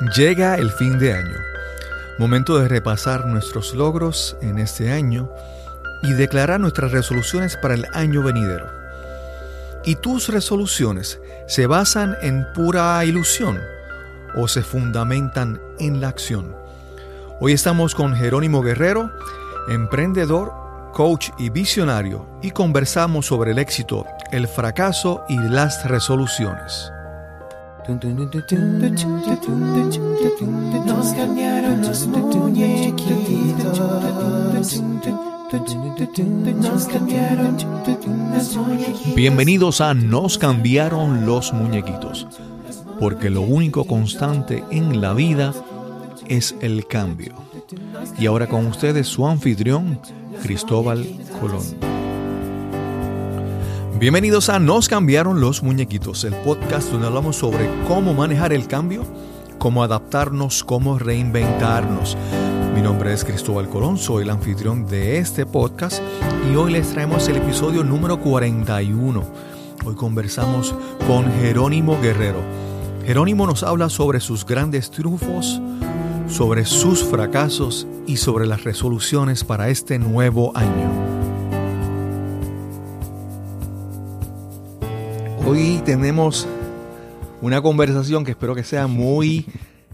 Llega el fin de año, momento de repasar nuestros logros en este año y declarar nuestras resoluciones para el año venidero. ¿Y tus resoluciones se basan en pura ilusión o se fundamentan en la acción? Hoy estamos con Jerónimo Guerrero, emprendedor, coach y visionario, y conversamos sobre el éxito, el fracaso y las resoluciones. Nos cambiaron los muñequitos. Bienvenidos a Nos cambiaron los muñequitos, porque lo único constante en la vida es el cambio. Y ahora con ustedes su anfitrión, Cristóbal Colón. Bienvenidos a Nos cambiaron los muñequitos, el podcast donde hablamos sobre cómo manejar el cambio, cómo adaptarnos, cómo reinventarnos. Mi nombre es Cristóbal Colón, soy el anfitrión de este podcast y hoy les traemos el episodio número 41. Hoy conversamos con Jerónimo Guerrero. Jerónimo nos habla sobre sus grandes triunfos, sobre sus fracasos y sobre las resoluciones para este nuevo año. Hoy tenemos una conversación que espero que sea muy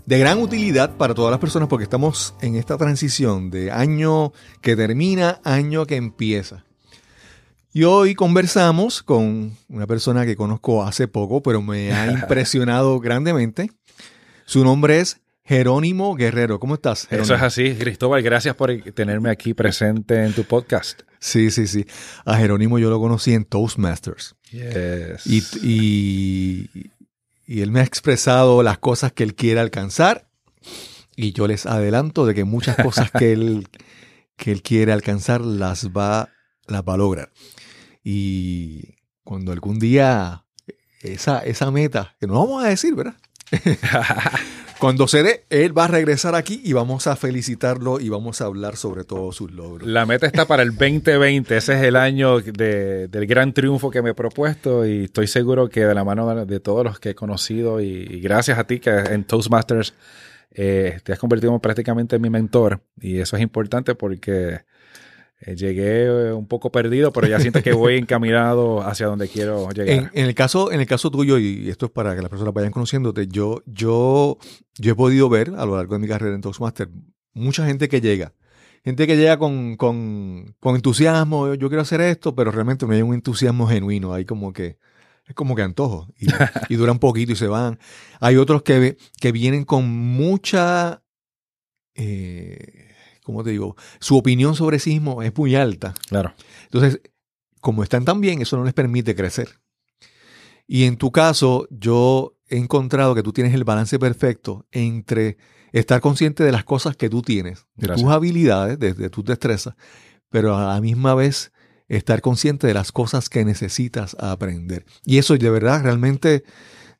de gran utilidad para todas las personas porque estamos en esta transición de año que termina, año que empieza. Y hoy conversamos con una persona que conozco hace poco, pero me ha impresionado grandemente. Su nombre es Jerónimo Guerrero. ¿Cómo estás? Eso es así, Cristóbal. Gracias por tenerme aquí presente en tu podcast. Sí, sí, sí. A Jerónimo yo lo conocí en Toastmasters. Y, él me ha expresado las cosas que él quiere alcanzar. Y yo les adelanto de que muchas cosas que él, que él quiere alcanzar las va, las va a lograr. Y cuando algún día esa, esa meta, que no vamos a decir, ¿verdad? Cuando se dé, él va a regresar aquí y vamos a felicitarlo y vamos a hablar sobre todos sus logros. La meta está para el 2020. Ese es el año del gran triunfo que me he propuesto y estoy seguro que de la mano de todos los que he conocido y, gracias a ti que en Toastmasters eh, te has convertido prácticamente en mi mentor y eso es importante porque eh, llegué eh, un poco perdido, pero ya siento que voy encaminado hacia donde quiero llegar. En, el caso, en el caso tuyo, y esto es para que las personas vayan conociéndote, yo, yo, yo he podido ver a lo largo de mi carrera en Toastmaster mucha gente que llega. Gente que llega con, con, con entusiasmo, yo quiero hacer esto, pero realmente no hay un entusiasmo genuino. Hay como que, es como que antojo. Y, y duran poquito y se van. Hay otros que, que vienen con mucha eh, como te digo, su opinión sobre sí mismo es muy alta. Claro. Entonces, como están tan bien, eso no les permite crecer. Y en tu caso, yo he encontrado que tú tienes el balance perfecto entre estar consciente de las cosas que tú tienes, de tus habilidades, de, tus destrezas, pero a la misma vez estar consciente de las cosas que necesitas aprender. Y eso de verdad, realmente,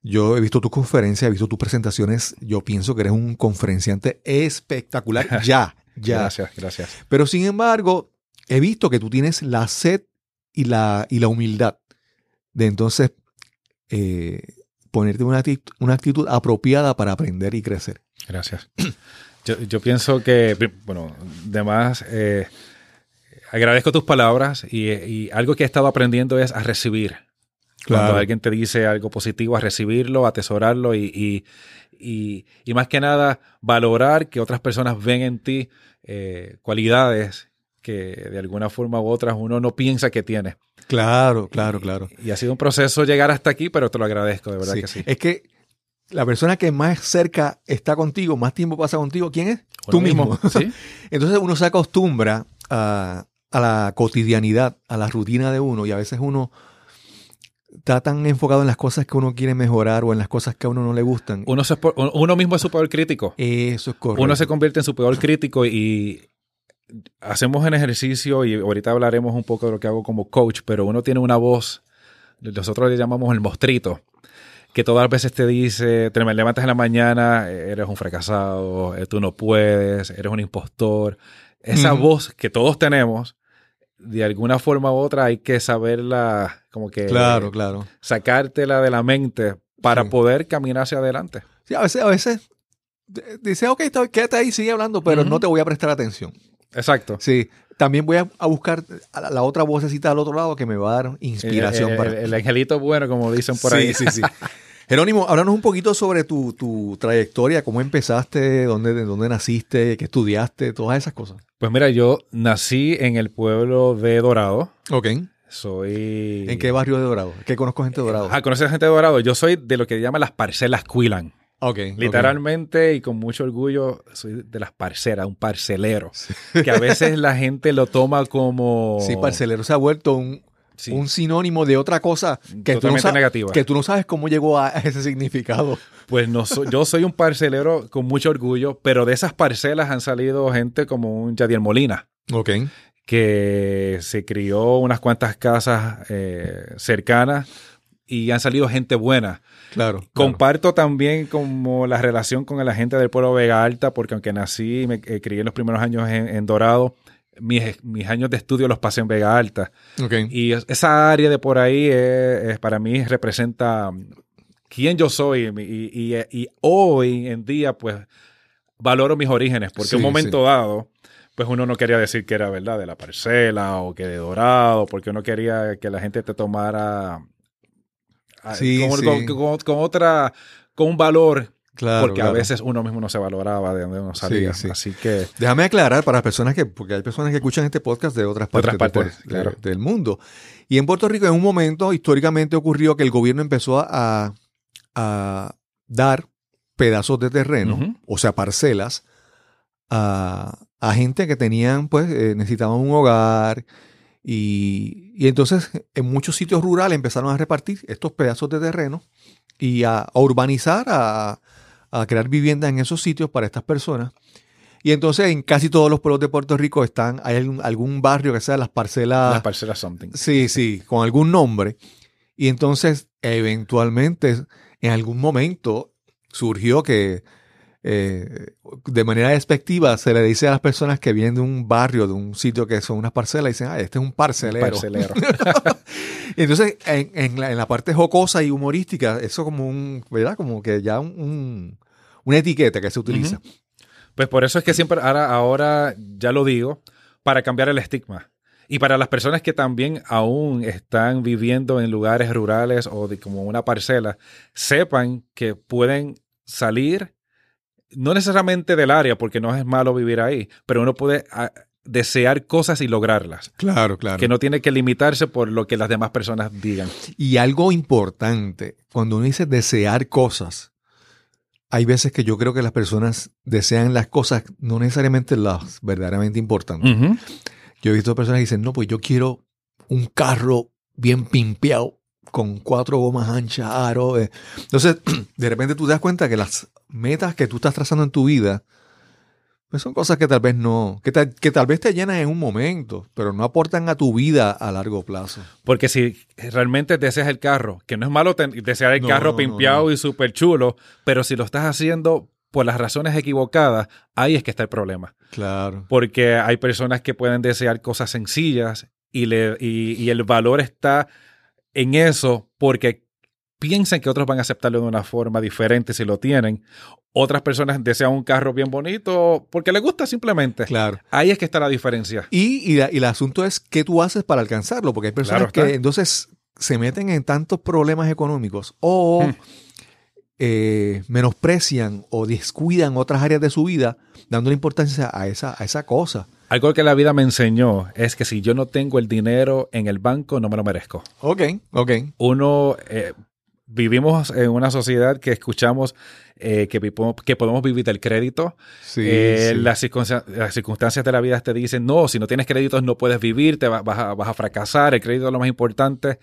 yo he visto tus conferencias, he visto tus presentaciones, yo pienso que eres un conferenciante espectacular ya. Gracias, gracias. Pero sin embargo, he visto que tú tienes la sed y la, y la humildad de entonces eh, ponerte una, una actitud apropiada para aprender y crecer. Gracias. Yo, pienso que, bueno, además, eh, agradezco tus palabras y, algo que he estado aprendiendo es a recibir. Cuando alguien te dice algo positivo, a recibirlo, a atesorarlo y, y, más que nada valorar que otras personas ven en ti eh, cualidades que de alguna forma u otra uno no piensa que tiene. Claro, claro, claro. Y, ha sido un proceso llegar hasta aquí, pero te lo agradezco, de verdad que sí. Es que la persona que más cerca está contigo, más tiempo pasa contigo, ¿quién es? Tú mismo. ¿Sí? Entonces uno se acostumbra a, a la cotidianidad, a la rutina de uno y a veces uno está tan enfocado en las cosas que uno quiere mejorar o en las cosas que a uno no le gustan. Uno, uno mismo es su peor crítico. Eso es correcto. Uno se convierte en su peor crítico y hacemos un ejercicio y ahorita hablaremos un poco de lo que hago como coach, pero uno tiene una voz, nosotros le llamamos el mostrito, que todas las veces te dice, te levantas en la mañana, eres un fracasado, eh, tú no puedes, eres un impostor. Esa voz que todos tenemos, de alguna forma u otra hay que saberla, como que... Claro, claro. Sacártela de la mente para poder caminar hacia adelante. Sí, a veces, a veces d- dice, ok, está- quédate ahí, sigue hablando, pero no te voy a prestar atención. Exacto. Sí, también voy a, buscar a la, la otra vocecita al otro lado que me va a dar inspiración el, para... el- el angelito bueno, como dicen por sí, ahí. sí, sí. Jerónimo, háblanos un poquito sobre tu, tu trayectoria, cómo empezaste, dónde, de dónde naciste, qué estudiaste, todas esas cosas. Pues mira, yo nací en el pueblo de Dorado. Ok. Soy. ¿En qué barrio de Dorado? ¿Qué conozco gente de Dorado? Ah, ¿conoces gente de Dorado? Yo soy de lo que llaman las parcelas Quilan. ok. Literalmente y con mucho orgullo, soy de las parceras, un parcelero. Que a veces la gente lo toma como. Sí, parcelero se ha vuelto un, Sí, un sinónimo de otra cosa que tú, no sabes, que tú no sabes cómo llegó a ese significado. Pues no soy- yo soy un parcelero con mucho orgullo, pero de esas parcelas han salido gente como un Yadier Molina. Ok. que se crió unas cuantas casas eh, cercanas y han salido gente buena. Claro. claro. Comparto también como la relación con la gente del pueblo Vega Alta, porque aunque nací y me eh, crié en los primeros años en, en Dorado, mis, mis años de estudio los pasé en Vega Alta. Y es- esa área de por ahí es- es- para mí representa quién yo soy y, y- y hoy en día pues valoro mis orígenes, porque Sí, un momento dado pues uno no quería decir que era verdad de la parcela o que de Dorado, porque uno quería que la gente te tomara ah, Sí, con, sí. con- con- con otra, con un valor, Claro, porque a veces uno mismo no se valoraba de donde uno salía. sí. Así que Déjame aclarar para las personas que, porque hay personas que escuchan este podcast de otras De partes, otras partes, claro. de- del mundo. Y en Puerto Rico, en un momento, históricamente ocurrió que el gobierno empezó a, a dar pedazos de terreno, o sea, parcelas, a, a gente que tenían, pues, eh, necesitaban un hogar. Y, y entonces, en muchos sitios rurales empezaron a repartir estos pedazos de terreno y a, a urbanizar, a, a crear viviendas en esos sitios para estas personas. Y entonces en casi todos los pueblos de Puerto Rico están, hay algún, algún barrio que sea las parcelas, las parcelas something. sí, sí, con algún nombre. Y entonces eventualmente, en algún momento, surgió que eh, de manera despectiva se le dice a las personas que vienen de un barrio, de un sitio que son unas parcelas, dicen, ah, este es un parcelero. Parcelero. Y entonces, en, en la, en la parte jocosa y humorística, eso como un, ¿verdad? Como que ya un, un- una etiqueta que se utiliza. Pues por eso es que siempre, ahora, ahora ya lo digo, para cambiar el estigma. Y para las personas que también aún están viviendo en lugares rurales o de como una parcela, sepan que pueden salir, no necesariamente del área, porque no es malo vivir ahí, pero uno puede ah, desear cosas y lograrlas. Claro, claro. Que no tiene que limitarse por lo que las demás personas digan. Y algo importante, cuando uno dice desear cosas, hay veces que yo creo que las personas desean las cosas, no necesariamente las verdaderamente importantes. Yo he visto personas que dicen, no, pues yo quiero un carro bien pimpeado, con cuatro gomas anchas, aro. eh". Entonces, de repente tú te das cuenta que las metas que tú estás trazando en tu vida, pues son cosas que tal vez no, que tal, que tal vez te llenan en un momento, pero no aportan a tu vida a largo plazo. Porque si realmente deseas el carro, que no es malo desear el No, carro no, pimpeado no. y súper chulo, pero si lo estás haciendo por las razones equivocadas, ahí es que está el problema. Claro. Porque hay personas que pueden desear cosas sencillas y, le, y, y el valor está en eso porque piensan que otros van a aceptarlo de una forma diferente si lo tienen. Otras personas desean un carro bien bonito porque les gusta simplemente. Claro. Ahí es que está la diferencia. Y, y, la- y el asunto es qué tú haces para alcanzarlo, porque hay personas Claro que entonces se meten en tantos problemas económicos o Hmm. eh, menosprecian o descuidan otras áreas de su vida dándole importancia a esa, a esa cosa. Algo que la vida me enseñó es que si yo no tengo el dinero en el banco, no me lo merezco. Ok, ok. Uno, eh, vivimos en una sociedad que escuchamos eh, que, que podemos vivir del crédito. Sí, Eh, sí. Las, circunsta- las circunstancias de la vida te dicen, no, si no tienes créditos no puedes vivir, te va- vas, a, vas a fracasar, el crédito es lo más importante.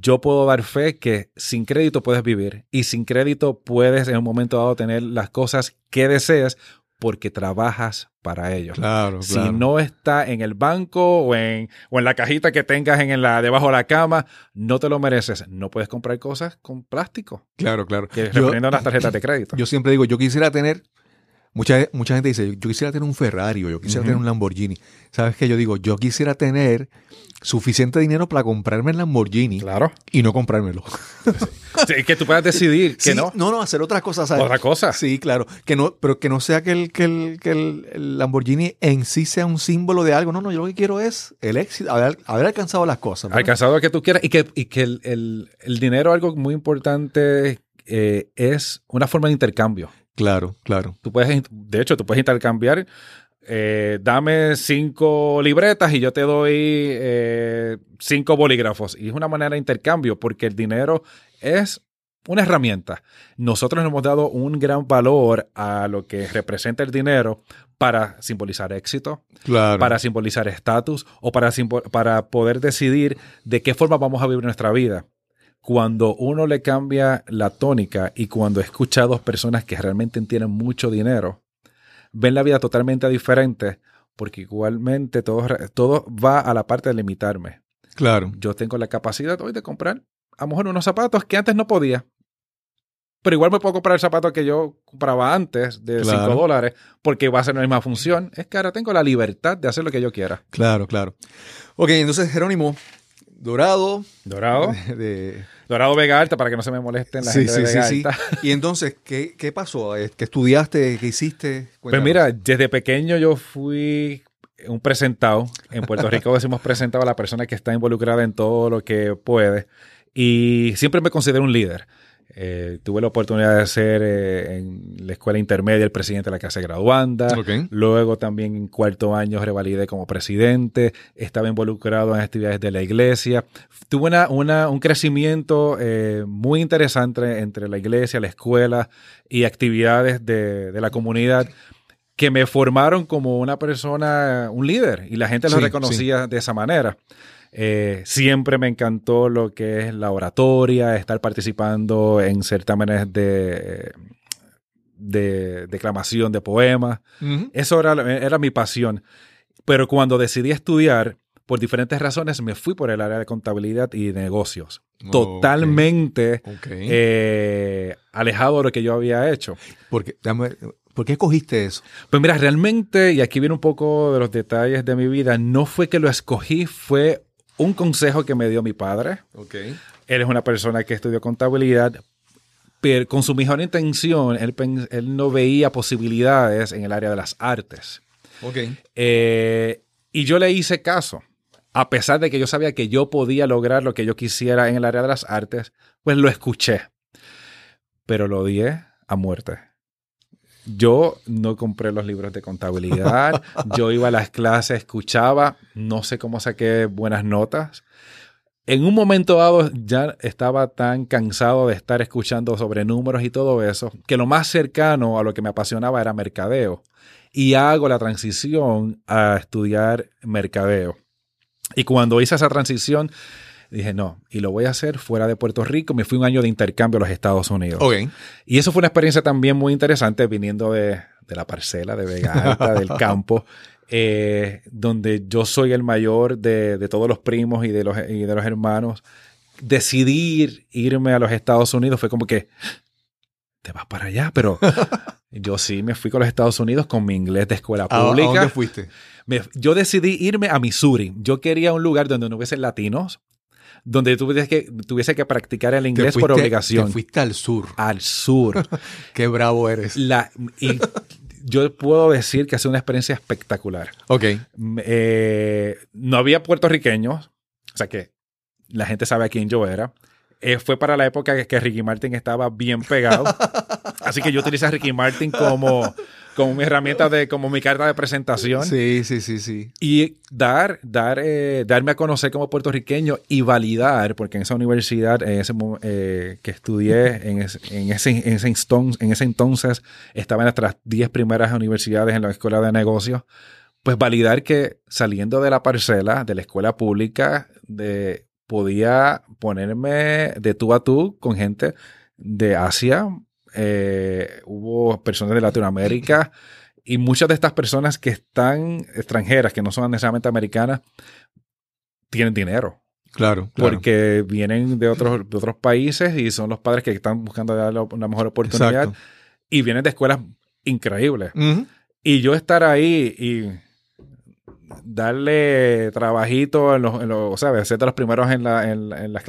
Yo puedo dar fe que sin crédito puedes vivir y sin crédito puedes en un momento dado tener las cosas que deseas porque trabajas para ello. Claro, Si claro. no está en el banco o en, o en la cajita que tengas en la, debajo de la cama, no te lo mereces. No puedes comprar cosas con plástico, Claro, claro. que Yo, las tarjetas de crédito. yo siempre digo, yo quisiera tener Mucha, mucha gente dice, yo quisiera tener un Ferrari o yo quisiera tener un Lamborghini. ¿Sabes qué? Yo digo, yo quisiera tener suficiente dinero para comprarme el Lamborghini Claro. y no comprármelo. Sí, que tú puedas decidir que Sí, no. No, no, hacer otras cosas. ¿sabes? Otra cosa. Sí, claro. Que no, pero que no sea que, el, que, el, que el, Lamborghini en sí sea un símbolo de algo. No, no, yo lo que quiero es el éxito, haber, haber alcanzado las cosas. Alcanzado lo que tú quieras y que, y que el, el- el dinero, algo muy importante, eh, es una forma de intercambio. Claro, claro. Tú puedes, de hecho, tú puedes intercambiar. eh, dame cinco libretas y yo te doy eh, cinco bolígrafos. Y es una manera de intercambio porque el dinero es una herramienta. Nosotros hemos dado un gran valor a lo que representa el dinero para simbolizar éxito, Claro. para simbolizar estatus o para, para poder decidir de qué forma vamos a vivir nuestra vida. Cuando uno le cambia la tónica y cuando escucha a dos personas que realmente tienen mucho dinero, ven la vida totalmente diferente porque igualmente todo, todo va a la parte de limitarme. Claro. Yo tengo la capacidad hoy de comprar a lo mejor unos zapatos que antes no podía. Pero igual me puedo comprar el zapato que yo compraba antes de 5 Claro. dólares porque va a ser la misma función. Es que ahora tengo la libertad de hacer lo que yo quiera. Claro, claro. Ok, entonces Jerónimo, Dorado. Dorado. De, Dorado Vega Alta para que no se me molesten la sí, gente de sí, sí, Vega sí. Alta. Y entonces, ¿qué, qué pasó? Eh, ¿Qué estudiaste? ¿Qué hiciste? Pues mira, desde pequeño yo fui un presentado. En Puerto Rico decimos presentado a la persona que está involucrada en todo lo que puede. Y siempre me considero un líder. Eh, tuve la oportunidad de ser eh, en la escuela intermedia el presidente de la clase graduanda. Ok. Luego también en cuarto año revalidé como presidente. Estaba involucrado en actividades de la iglesia. Tuve una, una- un crecimiento eh, muy interesante entre la iglesia, la escuela y actividades de, de la comunidad que me formaron como una persona, un líder, y la gente lo Sí, reconocía de esa manera. Eh, siempre me encantó lo que es la oratoria, estar participando en certámenes de, de declamación de poemas. Eso era, era mi pasión. Pero cuando decidí estudiar, por diferentes razones, me fui por el área de contabilidad y negocios. Ok. Totalmente eh, alejado de lo que yo había hecho. Porque, ¿Por qué escogiste eso? Pues mira, realmente, y aquí viene un poco de los detalles de mi vida, no fue que lo escogí, fue un consejo que me dio mi padre. Ok. Él es una persona que estudió contabilidad, pero con su mejor intención, él, él no veía posibilidades en el área de las artes. Ok. Eh, y yo le hice caso. A pesar de que yo sabía que yo podía lograr lo que yo quisiera en el área de las artes, pues lo escuché. Pero lo odié a muerte. Yo no compré los libros de contabilidad. yo iba a las clases, escuchaba, no sé cómo saqué buenas notas. En un momento dado ya estaba tan cansado de estar escuchando sobre números y todo eso, que lo más cercano a lo que me apasionaba era mercadeo. Y hago la transición a estudiar mercadeo. Y cuando hice esa transición, dije, no, y lo voy a hacer fuera de Puerto Rico. Me fui un año de intercambio a los Estados Unidos. Ok. Y eso fue una experiencia también muy interesante viniendo de, de la parcela de Vega Alta, del campo, eh, donde yo soy el mayor de, de todos los primos y de los, y de los hermanos. Decidir irme a los Estados Unidos fue como que, te vas para allá, pero yo sí me fui con los Estados Unidos con mi inglés de escuela ¿A, a pública. dónde fuiste? Me- yo decidí irme a Missouri. Yo quería un lugar donde no hubiese latinos, donde tuviese que, tuviese que practicar el inglés por fuiste- obligación. Te fuiste al sur. Al sur. Qué bravo eres. La, y yo puedo decir que ha sido una experiencia espectacular. Ok. Mm, eh, no había puertorriqueños, o sea que la gente sabe a quién yo era. Eh, fue para la época que, que Ricky Martin estaba bien pegado. Así que yo utilicé a Ricky Martin como, como mi herramienta de, como mi carta de presentación. Sí, sí, sí, sí. Y dar, dar, eh, darme a conocer como puertorriqueño y validar, porque en esa universidad en ese, eh, que estudié, en, ese, en, ese, en, ese inston- en ese entonces, estaba en nuestras 10 primeras universidades en la escuela de negocios, pues validar que saliendo de la parcela, de la escuela pública, de, podía ponerme de tú a tú con gente de Asia, eh, hubo personas de Latinoamérica, y muchas de estas personas que están extranjeras, que no son necesariamente americanas, tienen dinero. Claro, claro. Porque vienen de otros, de otros países y son los padres que están buscando darle una mejor oportunidad. Exacto. Y vienen de escuelas increíble. Y yo estar ahí y darle trabajito en los, en los o ser de los primeros en, las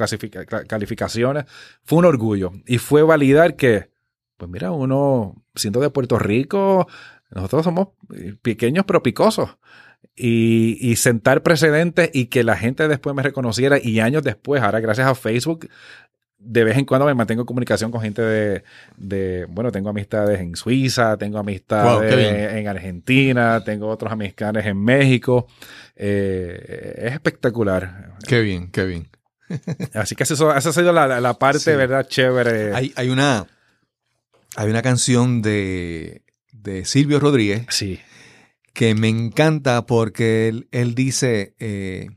calificaciones, fue un orgullo. Y fue validar que, pues mira, uno, siendo de Puerto Rico, nosotros somos pequeños pero picosos. Y, y, sentar precedentes y que la gente después me reconociera y años después, ahora gracias a Facebook, de vez en cuando me mantengo en comunicación con gente de, bueno, tengo amistades en Suiza, tengo amistades en Argentina, tengo otros amistades en México. Eh, es espectacular. Qué bien, qué bien. Así que eso, esa ha sido la, parte, ¿verdad? Chévere. Hay, hay, una, hay una canción de, de Silvio Rodríguez. Sí. Que me encanta porque él, él dice, eh,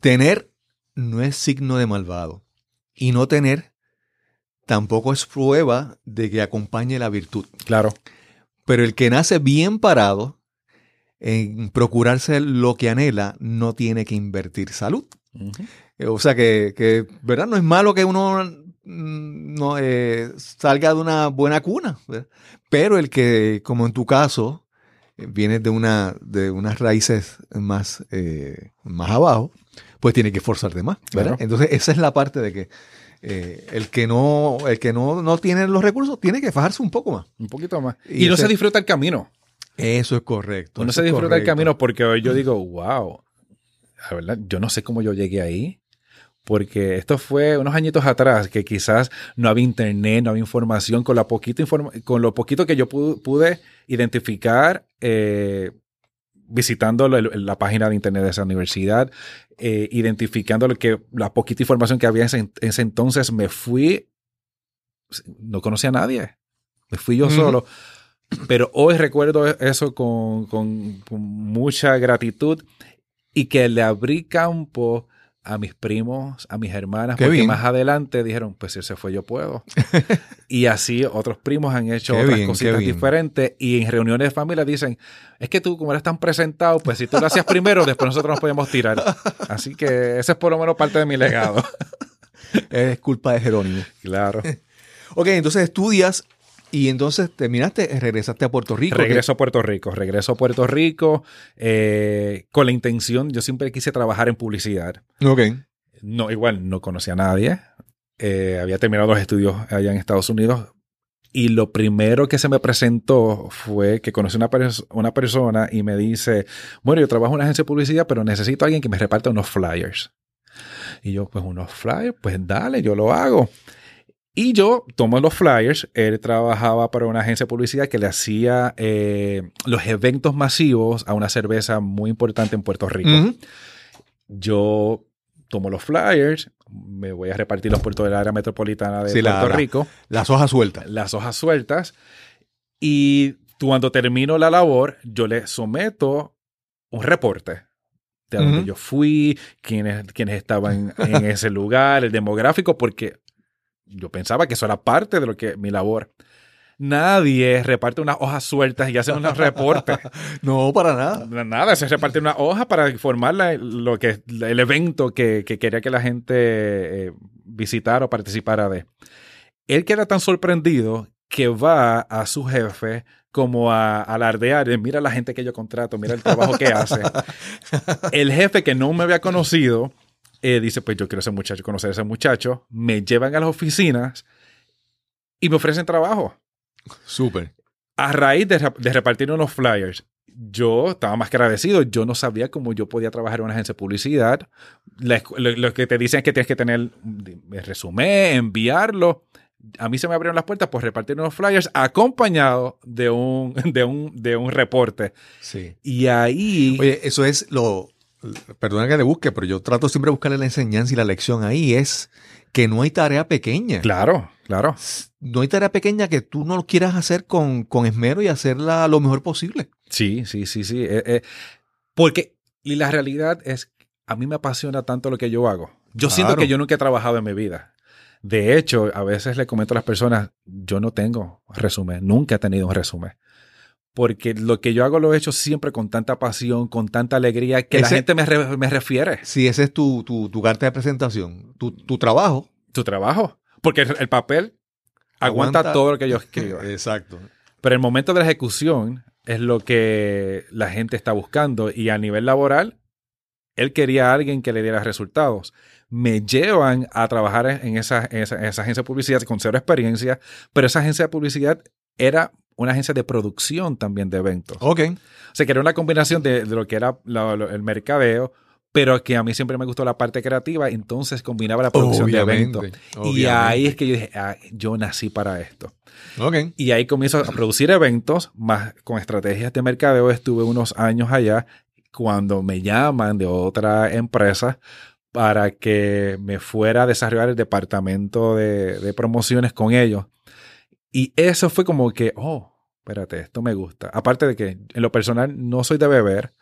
tener no es signo de malvado y no tener tampoco es prueba de que acompañe la virtud. Claro. Pero el que nace bien parado en procurarse lo que anhela, no tiene que invertir salud. O sea que, ¿verdad? No es malo que uno no, eh, salga de una buena cuna, pero el que, como en tu caso, viene de, una, de unas raíces más, eh, más abajo, pues tiene que esforzarte más. Entonces, esa es la parte de que eh, el que no, el que no, no, tiene los recursos tiene que fajarse un poco más. Un poquito más. Y, no se disfruta el camino. Eso es correcto. No se disfruta el camino porque hoy yo digo, wow, la verdad, yo no sé cómo yo llegué ahí. Porque esto fue unos añitos atrás que quizás no había internet, no había información. Con, la poquito con lo poquito que yo pude, identificar, eh, visitando la, página de internet de esa universidad, eh, identificando lo que, la poquita información que había en ese, entonces, me fui, no conocía a nadie, me fui yo solo. Pero hoy recuerdo eso con, con, mucha gratitud y que le abrí campo a mis primos, a mis hermanas, porque más adelante dijeron, pues si se fue, yo puedo. y así otros primos han hecho otras cositas diferentes y en reuniones de familia dicen, es que tú como eres tan presentado, pues si tú lo hacías primero, después nosotros nos podemos tirar. Así que ese es por lo menos parte de mi legado. es culpa de Jerónimo. Claro. ok, entonces estudias y entonces terminaste, regresaste a Puerto Rico. Regreso a Puerto Rico, regreso a Puerto Rico eh, con la intención, yo siempre quise trabajar en publicidad. Ok. No, igual no conocía a nadie. Eh, había terminado los estudios allá en Estados Unidos. Y lo primero que se me presentó fue que conocí una, una persona y me dice, bueno, yo trabajo en una agencia de publicidad, pero necesito a alguien que me reparta unos flyers. Y yo, pues unos flyers, pues dale, yo lo hago. Y yo tomo los flyers. Él trabajaba para una agencia de publicidad que le hacía eh, los eventos masivos a una cerveza muy importante en Puerto Rico. Yo tomo los flyers, me voy a repartir los puertos del área metropolitana de Puerto Rico. las hojas sueltas. Las hojas sueltas. Y cuando termino la labor, yo le someto un reporte de dónde yo fui, quiénes, quiénes estaban en ese lugar, el demográfico, porque yo pensaba que eso era parte de lo que mi labor. Nadie reparte unas hojas sueltas y hace unos reportes. no, para nada. Nada, se reparte una hoja para informar lo que, el evento que, quería que la gente eh, visitara o participara de. Él queda tan sorprendido que va a su jefe como a, alardear, mira la gente que yo contrato, mira el trabajo que hace. el jefe que no me había conocido eh, dice, pues yo quiero ese muchacho, conocer a ese muchacho, me llevan a las oficinas y me ofrecen trabajo. Súper. A raíz de, repartir unos flyers, yo estaba más que agradecido. Yo no sabía cómo yo podía trabajar en una agencia de publicidad. lo, que te dicen es que tienes que tener el resumen, enviarlo. A mí se me abrieron las puertas por repartir unos flyers acompañado de un, de un, de un reporte. Sí. Y ahí. Oye, eso es lo, perdona que le busque, pero yo trato siempre de buscarle la enseñanza y la lección ahí, es que no hay tarea pequeña. Claro, claro. No hay tarea pequeña que tú no lo quieras hacer con, esmero y hacerla lo mejor posible. Sí, sí, sí, sí. Eh, eh, porque y la realidad es, a mí me apasiona tanto lo que yo hago. Yo siento que yo nunca he trabajado en mi vida. De hecho, a veces le comento a las personas, yo no tengo resumen, nunca he tenido un resumen porque lo que yo hago lo he hecho siempre con tanta pasión, con tanta alegría, que la gente me, refiere. Sí, ese es tu, tu, carta de presentación, tu, trabajo. Tu trabajo. Porque el, papel aguanta, todo lo que yo escribo. Exacto. Pero el momento de la ejecución es lo que la gente está buscando y a nivel laboral, él quería a alguien que le diera resultados. Me llevan a trabajar en esa, en esa, en esa agencia de publicidad con cero experiencia, pero esa agencia de publicidad era una agencia de producción también de eventos. Ok. O sea, que era una combinación de, de lo que era la- lo- el mercadeo, pero que a mí siempre me gustó la parte creativa, entonces combinaba la producción de eventos. Y ahí es que yo dije, ah, yo nací para esto. Ok. Y ahí comienzo a producir eventos, más con estrategias de mercadeo. Estuve unos años allá cuando me llaman de otra empresa para que me fuera a desarrollar el departamento de, de promociones con ellos. Y eso fue como que, oh, espérate, esto me gusta. Aparte de que en lo personal no soy de beber,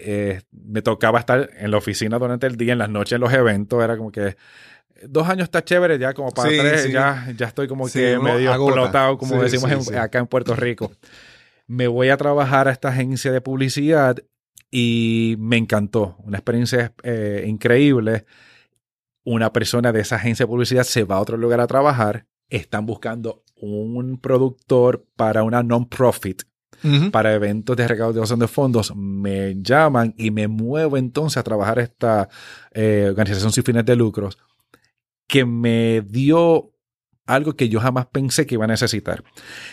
eh, me tocaba estar en la oficina durante el día, en las noches en los eventos, era como que dos años está chévere, ya como para Sí, tres, sí. Ya, ya estoy como Sí, que medio agota. explotado, como decimos en- acá en Puerto Rico. Me voy a trabajar a esta agencia de publicidad y me encantó, una experiencia eh, increíble. Una persona de esa agencia de publicidad se va a otro lugar a trabajar, están buscando un productor para una non-profit para eventos de recaudación de fondos, me llaman y me muevo entonces a trabajar esta eh, organización sin fines de lucros que me dio algo que yo jamás pensé que iba a necesitar.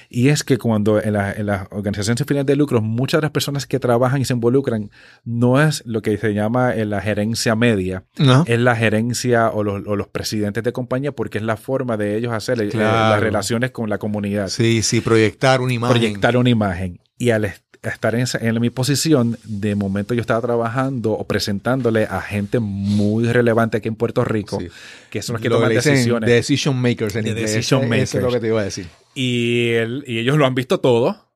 Y es que cuando en, la- en las organizaciones sin fines de lucros, muchas de las personas que trabajan y se involucran no es lo que se llama eh, la gerencia media, Ajá. es la gerencia o los, o los presidentes de compañía porque es la forma de ellos hacer eh, las relaciones con la comunidad Sí, sí, proyectar una imagen. proyectar una imagen. Y al estar en, en mi posición, de momento yo estaba trabajando o presentándole a gente muy relevante aquí en Puerto Rico, Sí. que son los que Lo toman decisiones. Decision makers en inglés. decision Eso es lo makers. que te iba a decir. Y, él- y ellos lo han visto todo.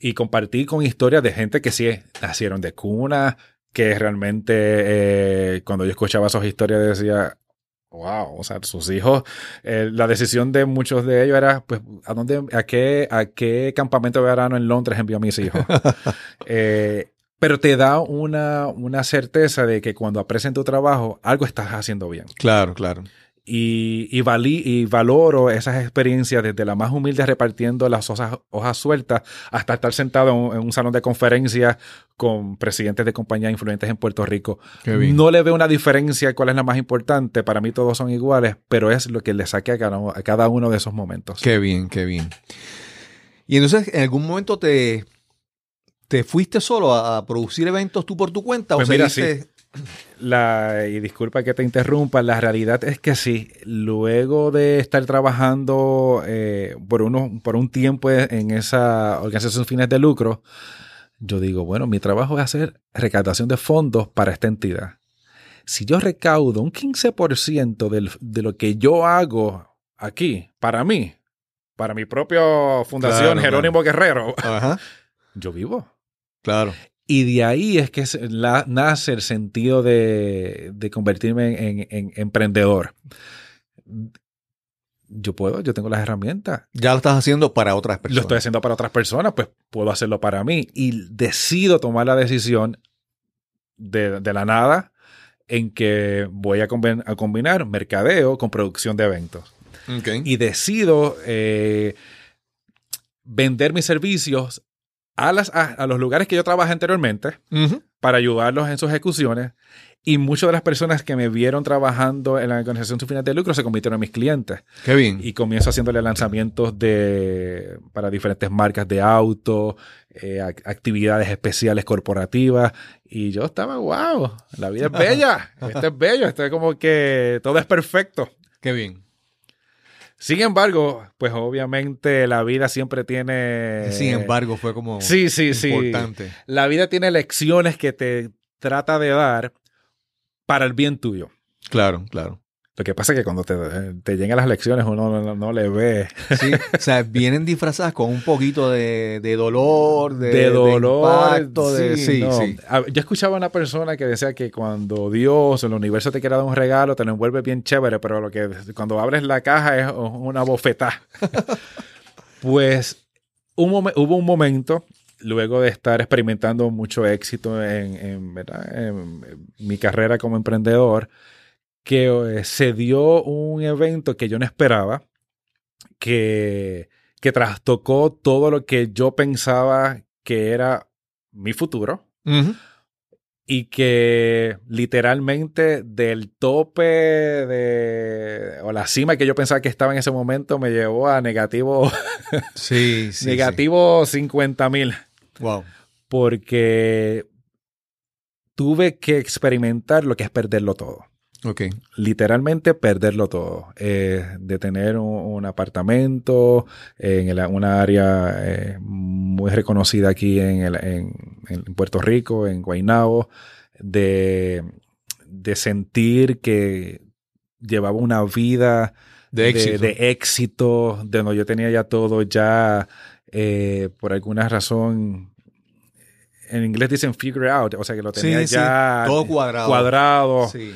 Y compartí con historias de gente que sí nacieron de cuna, que realmente eh, cuando yo escuchaba esas historias decía, wow, o sea, sus hijos, eh, la decisión de muchos de ellos era, pues, ¿a dónde, a qué, a qué campamento de verano en Londres envió a mis hijos? Eh, pero te da una, una certeza de que cuando aprecian tu trabajo, algo estás haciendo bien. Claro, claro. Y, y, valí- y valoro esas experiencias desde la más humilde repartiendo las hojas, hojas sueltas hasta estar sentado en un, en un salón de conferencias con presidentes de compañías influyentes en Puerto Rico. No le veo una diferencia cuál es la más importante. Para mí todos son iguales, pero es lo que le saque a cada, a cada uno de esos momentos. Qué bien, qué bien. Y entonces, ¿en algún momento te, te fuiste solo a, producir eventos tú por tu cuenta? Pues o mira, seguiste- La, y disculpa que te interrumpa, la realidad es que sí, luego de estar trabajando eh, por, uno, por un tiempo en esa organización sin fines de lucro, yo digo, bueno, mi trabajo es hacer recaudación de fondos para esta entidad. Si yo recaudo un 15% del- de lo que yo hago aquí, para mí, para mi propia fundación Claro, Jerónimo Guerrero, Ajá, yo vivo. claro. Y de ahí es que la- nace el sentido de, de convertirme en, en- en emprendedor. Yo puedo, yo tengo las herramientas. Ya lo estás haciendo para otras personas. Lo estoy haciendo para otras personas, pues puedo hacerlo para mí. Y decido tomar la decisión de, de la nada en que voy a, combinar mercadeo con producción de eventos. Y decido eh, vender mis servicios a, las, a, a los lugares que yo trabajé anteriormente para ayudarlos en sus ejecuciones. Y muchas de las personas que me vieron trabajando en la organización sin fines de lucro se convirtieron en mis clientes. Qué bien. Y comienzo haciéndole lanzamientos de, para diferentes marcas de auto, eh, ac- actividades especiales corporativas. Y yo estaba, wow, la vida es bella. Esto es bello. Esto es como que todo es perfecto. Qué bien. Sin embargo, pues obviamente la vida siempre tiene... Sin embargo, fue como Sí, sí, sí. importante. La vida tiene lecciones que te trata de dar para el bien tuyo. Claro, claro. Lo que pasa es que cuando te, te llegan las lecciones uno no, no- no le ve. Sí, o sea, vienen disfrazadas con un poquito de, de dolor, de, De, dolor. impacto, de- sí, no. sí. A- Yo escuchaba a una persona que decía que cuando Dios o el universo te quiere dar un regalo, te lo envuelve bien chévere, pero lo que cuando abres la caja es una bofetada. pues un hubo un momento, luego de estar experimentando mucho éxito en, en, ¿verdad? en mi carrera como emprendedor, que eh, se dio un evento que yo no esperaba, que, que trastocó todo lo que yo pensaba que era mi futuro y que literalmente del tope de o la cima que yo pensaba que estaba en ese momento me llevó a negativo sí, sí negativo 50 mil. Wow. Porque tuve que experimentar lo que es perderlo todo Ok. Literalmente perderlo todo. Eh, de tener un, apartamento en una área eh, muy reconocida aquí en, el, en, Puerto Rico, en Guaynabo, de, de, sentir que llevaba una vida de éxito. de, éxito, de donde yo tenía ya todo ya eh, por alguna razón en inglés dicen figure out, o sea que lo tenía ya todo cuadrado. cuadrado. Sí.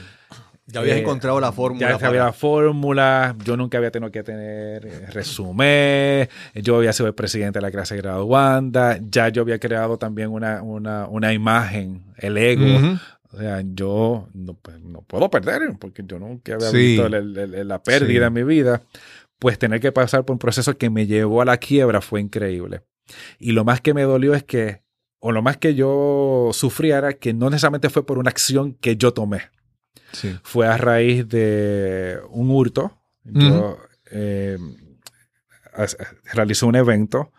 Ya habías eh, encontrado la fórmula. Ya había la fórmula. Yo nunca había tenido que tener eh, resumen. Yo había sido el presidente de la clase graduanda. Ya yo había creado también una, una, una imagen, el ego. O sea, yo no, pues, no, puedo perder porque yo nunca había visto la pérdida en mi vida. Pues tener que pasar por un proceso que me llevó a la quiebra fue increíble. Y lo más que me dolió es que, o lo más que yo sufrí era que no necesariamente fue por una acción que yo tomé fue a raíz de un hurto. Yo eh, realicé un evento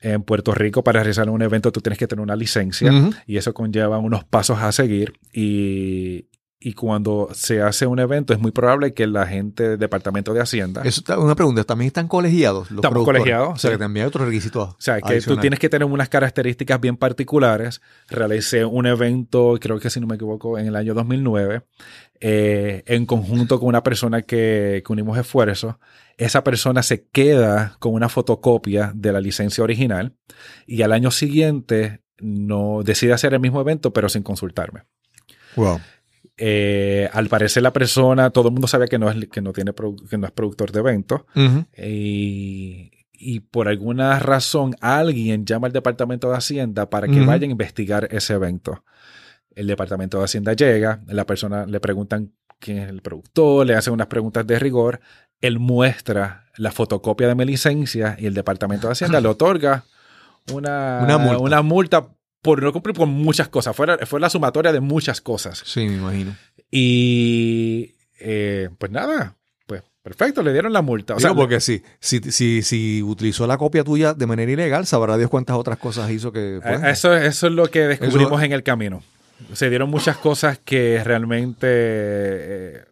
en Puerto Rico. Para realizar un evento tú tienes que tener una licencia y eso conlleva unos pasos a seguir. Y, y cuando se hace un evento es muy probable que la gente del Departamento de Hacienda... Eso está, una pregunta, ¿también están colegiados los Estamos colegiados. O sea, que también hay otros requisitos O sea, que tú tienes que tener unas características bien particulares. Realicé un evento, creo que si no me equivoco, en el año 2009, eh, en conjunto con una persona que, que unimos esfuerzos. Esa persona se queda con una fotocopia de la licencia original y al año siguiente no decide hacer el mismo evento, pero sin consultarme. Wow. Eh, al parecer la persona, todo el mundo sabía que no es, que no tiene, que no es productor de eventos. y, por alguna razón alguien llama al departamento de Hacienda para que vayan a investigar ese evento. El departamento de Hacienda llega, la persona le preguntan quién es el productor, le hacen unas preguntas de rigor, él muestra la fotocopia de mi licencia y el departamento de Hacienda le otorga una, una, multa. una multa por no cumplir con muchas cosas. Fue, fue la sumatoria de muchas cosas. Sí, me imagino. Y eh, pues nada, pues perfecto, le dieron la multa. O sea, porque sí, si, si, si utilizó la copia tuya de manera ilegal, sabrá Dios cuántas otras cosas hizo que... Pues, eso, eso es lo que descubrimos en el camino. Se dieron muchas cosas que realmente eh,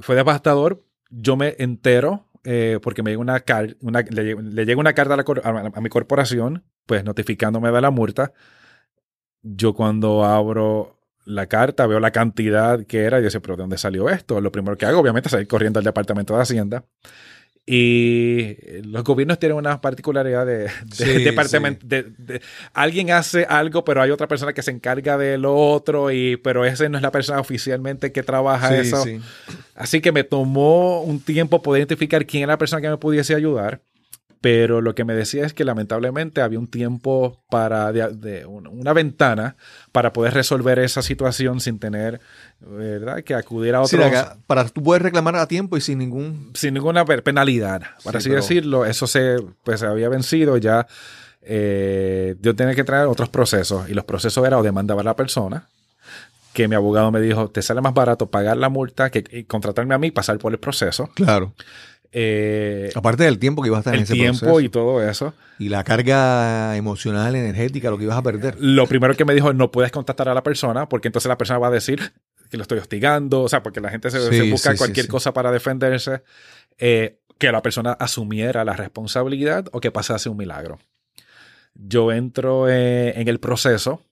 fue devastador. Yo me entero eh, porque me llega una, una le, llega una carta a, mi corporación, pues notificándome de la multa. Yo cuando abro la carta, veo la cantidad que era y yo sé, pero ¿de dónde salió esto? Lo primero que hago, obviamente, es salir corriendo al Departamento de Hacienda y los gobiernos tienen una particularidad de, departamento. De, alguien hace algo, pero hay otra persona que se encarga de lo otro, y, pero esa no es la persona oficialmente que trabaja eso. Así que me tomó un tiempo poder identificar quién era la persona que me pudiese ayudar. Pero lo que me decía es que lamentablemente había un tiempo para de, una ventana para poder resolver esa situación sin tener ¿verdad? que acudir a otros. para tú poder reclamar a tiempo y sin ningún. Sin ninguna penalidad, para así decirlo. Eso se, pues, se había vencido ya. Eh, yo tenía que traer otros procesos y los procesos eran o demandar a la persona que mi abogado me dijo, te sale más barato pagar la multa que contratarme a mí y pasar por el proceso. Claro. Eh, Aparte del tiempo que ibas a estar en ese tiempo y todo eso. Y la carga emocional, energética, lo que ibas a perder. Lo primero que me dijo, no puedes contactar a la persona porque entonces la persona va a decir que lo estoy hostigando, o sea, porque la gente se, busca cualquier cosa para defenderse. Eh, que la persona asumiera la responsabilidad o que pasase un milagro. Yo entro eh, en el proceso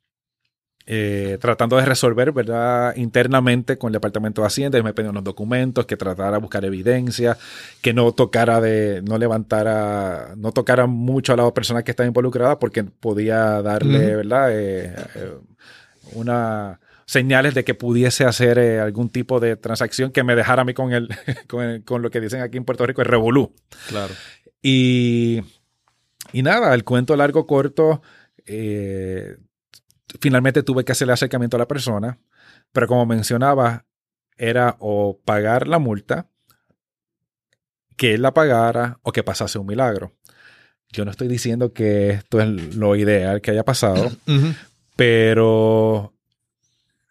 eh, tratando de resolver, ¿verdad? Internamente con el Departamento de Hacienda, y me pedían unos documentos, que tratara de buscar evidencia, que no tocara de, no levantara, no tocara mucho a la persona que estaba involucrada porque podía darle, ¿verdad? Eh, eh, una señales de que pudiese hacer algún tipo de transacción que me dejara a mí con, el, con, lo que dicen aquí en Puerto Rico, el revolú. Claro. Y, y nada, el cuento largo, corto, finalmente tuve que hacer el acercamiento a la persona, pero como mencionaba, era o pagar la multa, que él la pagara o que pasase un milagro. Yo no estoy diciendo que esto es lo ideal que haya pasado, pero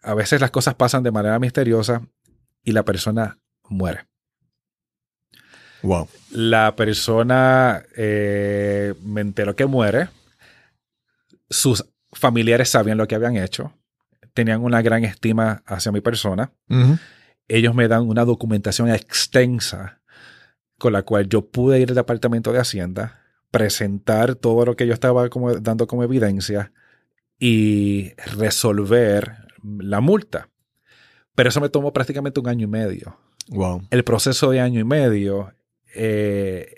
a veces las cosas pasan de manera misteriosa y la persona muere. Wow. La persona eh, me enteró que muere. Sus familiares sabían lo que habían hecho. Tenían una gran estima hacia mi persona. Ellos me dan una documentación extensa con la cual yo pude ir al departamento de Hacienda, presentar todo lo que yo estaba como dando como evidencia y resolver la multa. Pero eso me tomó prácticamente un año y medio Wow. el proceso de año y medio eh,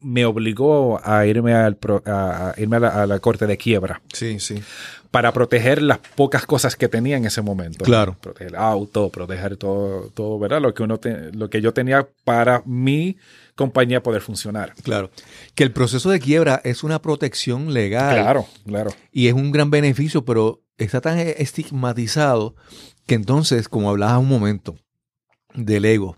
me obligó a irme, al pro- a, a irme a, la, a la corte de quiebra Sí, sí. para proteger las pocas cosas que tenía en ese momento. Claro. Proteger el auto, proteger todo, todo ¿verdad? Lo que, uno te- lo que yo tenía para mi compañía poder funcionar. Claro. Que el proceso de quiebra es una protección legal. Claro, claro. y es un gran beneficio, pero está tan estigmatizado que entonces, como hablabas un momento, del ego,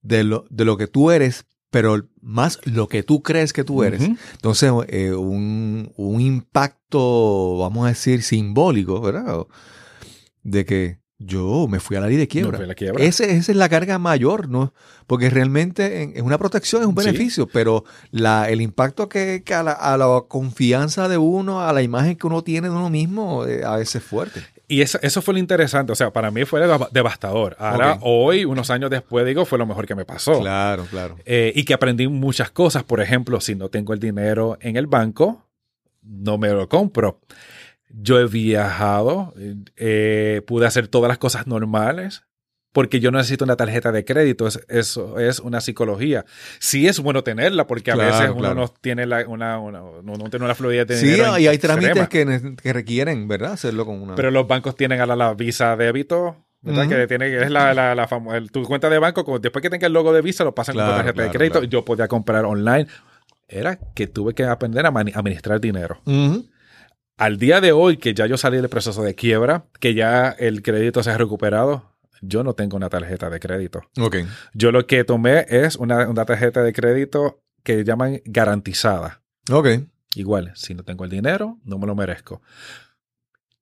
de lo, de lo que tú eres, pero más lo que tú crees que tú eres. Entonces, eh, un, un impacto, vamos a decir, simbólico, ¿verdad? De que yo me fui a la ley de quiebra. A la quiebra. Ese- esa es la carga mayor, ¿no? Porque realmente en- es una protección, es un Sí. beneficio, pero la, el impacto que, que a, la, a la confianza de uno, a la imagen que uno tiene de uno mismo, eh, a veces es fuerte. Y eso, eso fue lo interesante. O sea, para mí fue deva- devastador. Ahora, Ok. hoy, unos años después, digo, fue lo mejor que me pasó. Claro, claro. Eh, y que aprendí muchas cosas. Por ejemplo, si no tengo el dinero en el banco, no me lo compro. Yo he viajado, eh, pude hacer todas las cosas normales porque yo no necesito una tarjeta de crédito. Es- eso es una psicología. Sí es bueno tenerla porque a Claro, veces uno no tiene la, una, una- no, tiene una fluidez de Sí, y hay trámites que, que requieren, ¿verdad? Hacerlo con una... Pero los bancos tienen ahora la visa débito. Que tiene, es la, la, la famo- el- tu cuenta de banco, como después que tenga el logo de Visa, lo pasan Claro, con tarjeta de crédito. Yo podía comprar online. Era que tuve que aprender a administrar dinero. Al día de hoy, que ya yo salí del proceso de quiebra, que ya el crédito se ha recuperado, yo no tengo una tarjeta de crédito. Ok. Yo lo que tomé es una, una tarjeta de crédito que llaman garantizada. Ok. Igual, si no tengo el dinero, no me lo merezco.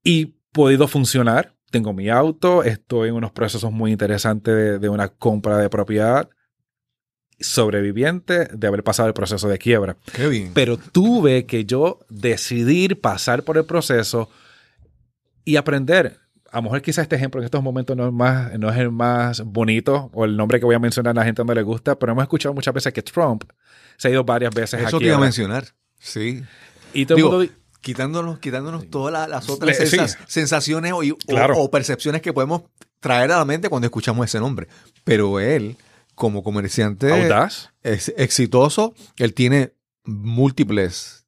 Y podido funcionar. Tengo mi auto, estoy en unos procesos muy interesantes de, de una compra de propiedad. Sobreviviente de haber pasado el proceso de quiebra. Qué bien. Pero tuve que yo decidir pasar por el proceso y aprender. A lo mejor quizás este ejemplo en estos momentos no es, más, no es el más bonito o el nombre que voy a mencionar a la gente no le gusta, pero hemos escuchado muchas veces que Trump se ha ido varias veces Eso a te iba a mencionar. Sí. Y todo Digo, mundo... Quitándonos, quitándonos todas la- las otras sí. sensa- sensaciones o, o- Claro. o percepciones que podemos traer a la mente cuando escuchamos ese nombre. Pero él, como comerciante Audaz. ex- exitoso, él tiene múltiples,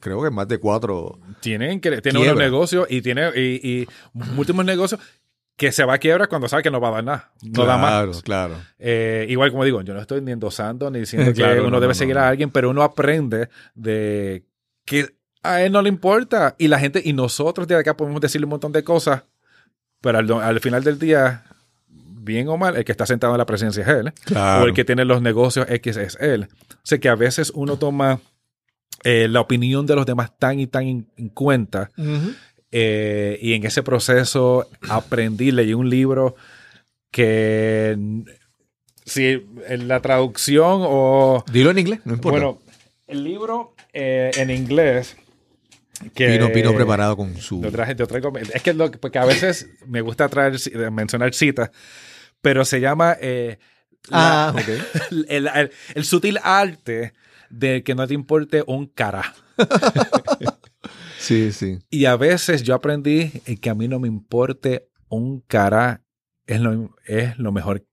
creo que más de cuatro. Tienen que tiene unos negocios y tiene y, y múltiples negocios que se va a quiebra cuando sabe que no va a dar nada. No da más. claro, claro. Eh, igual como digo, yo no estoy ni endosando ni diciendo Claro, que uno no, debe no, seguir no, a alguien, pero uno aprende de que a él no le importa y la gente y nosotros de acá podemos decirle un montón de cosas, pero al, al final del día, bien o mal, el que está sentado en la presencia es él. Claro. o el que tiene los negocios X es él. O sea que a veces uno toma eh, la opinión de los demás tan y tan en, en cuenta. Eh, y en ese proceso aprendí, leí un libro que si en la traducción o Dilo en inglés, no importa. bueno, el libro eh, en inglés que Pino, Pino preparado con su... lo traje- lo traigo- es que, lo, porque a veces me gusta traer ci- mencionar citas, pero se llama eh, la- Ah, el, el- el sutil arte de que no te importe un cara. Sí, sí. Y a veces yo aprendí que a mí no me importe un cara es lo, es lo mejor.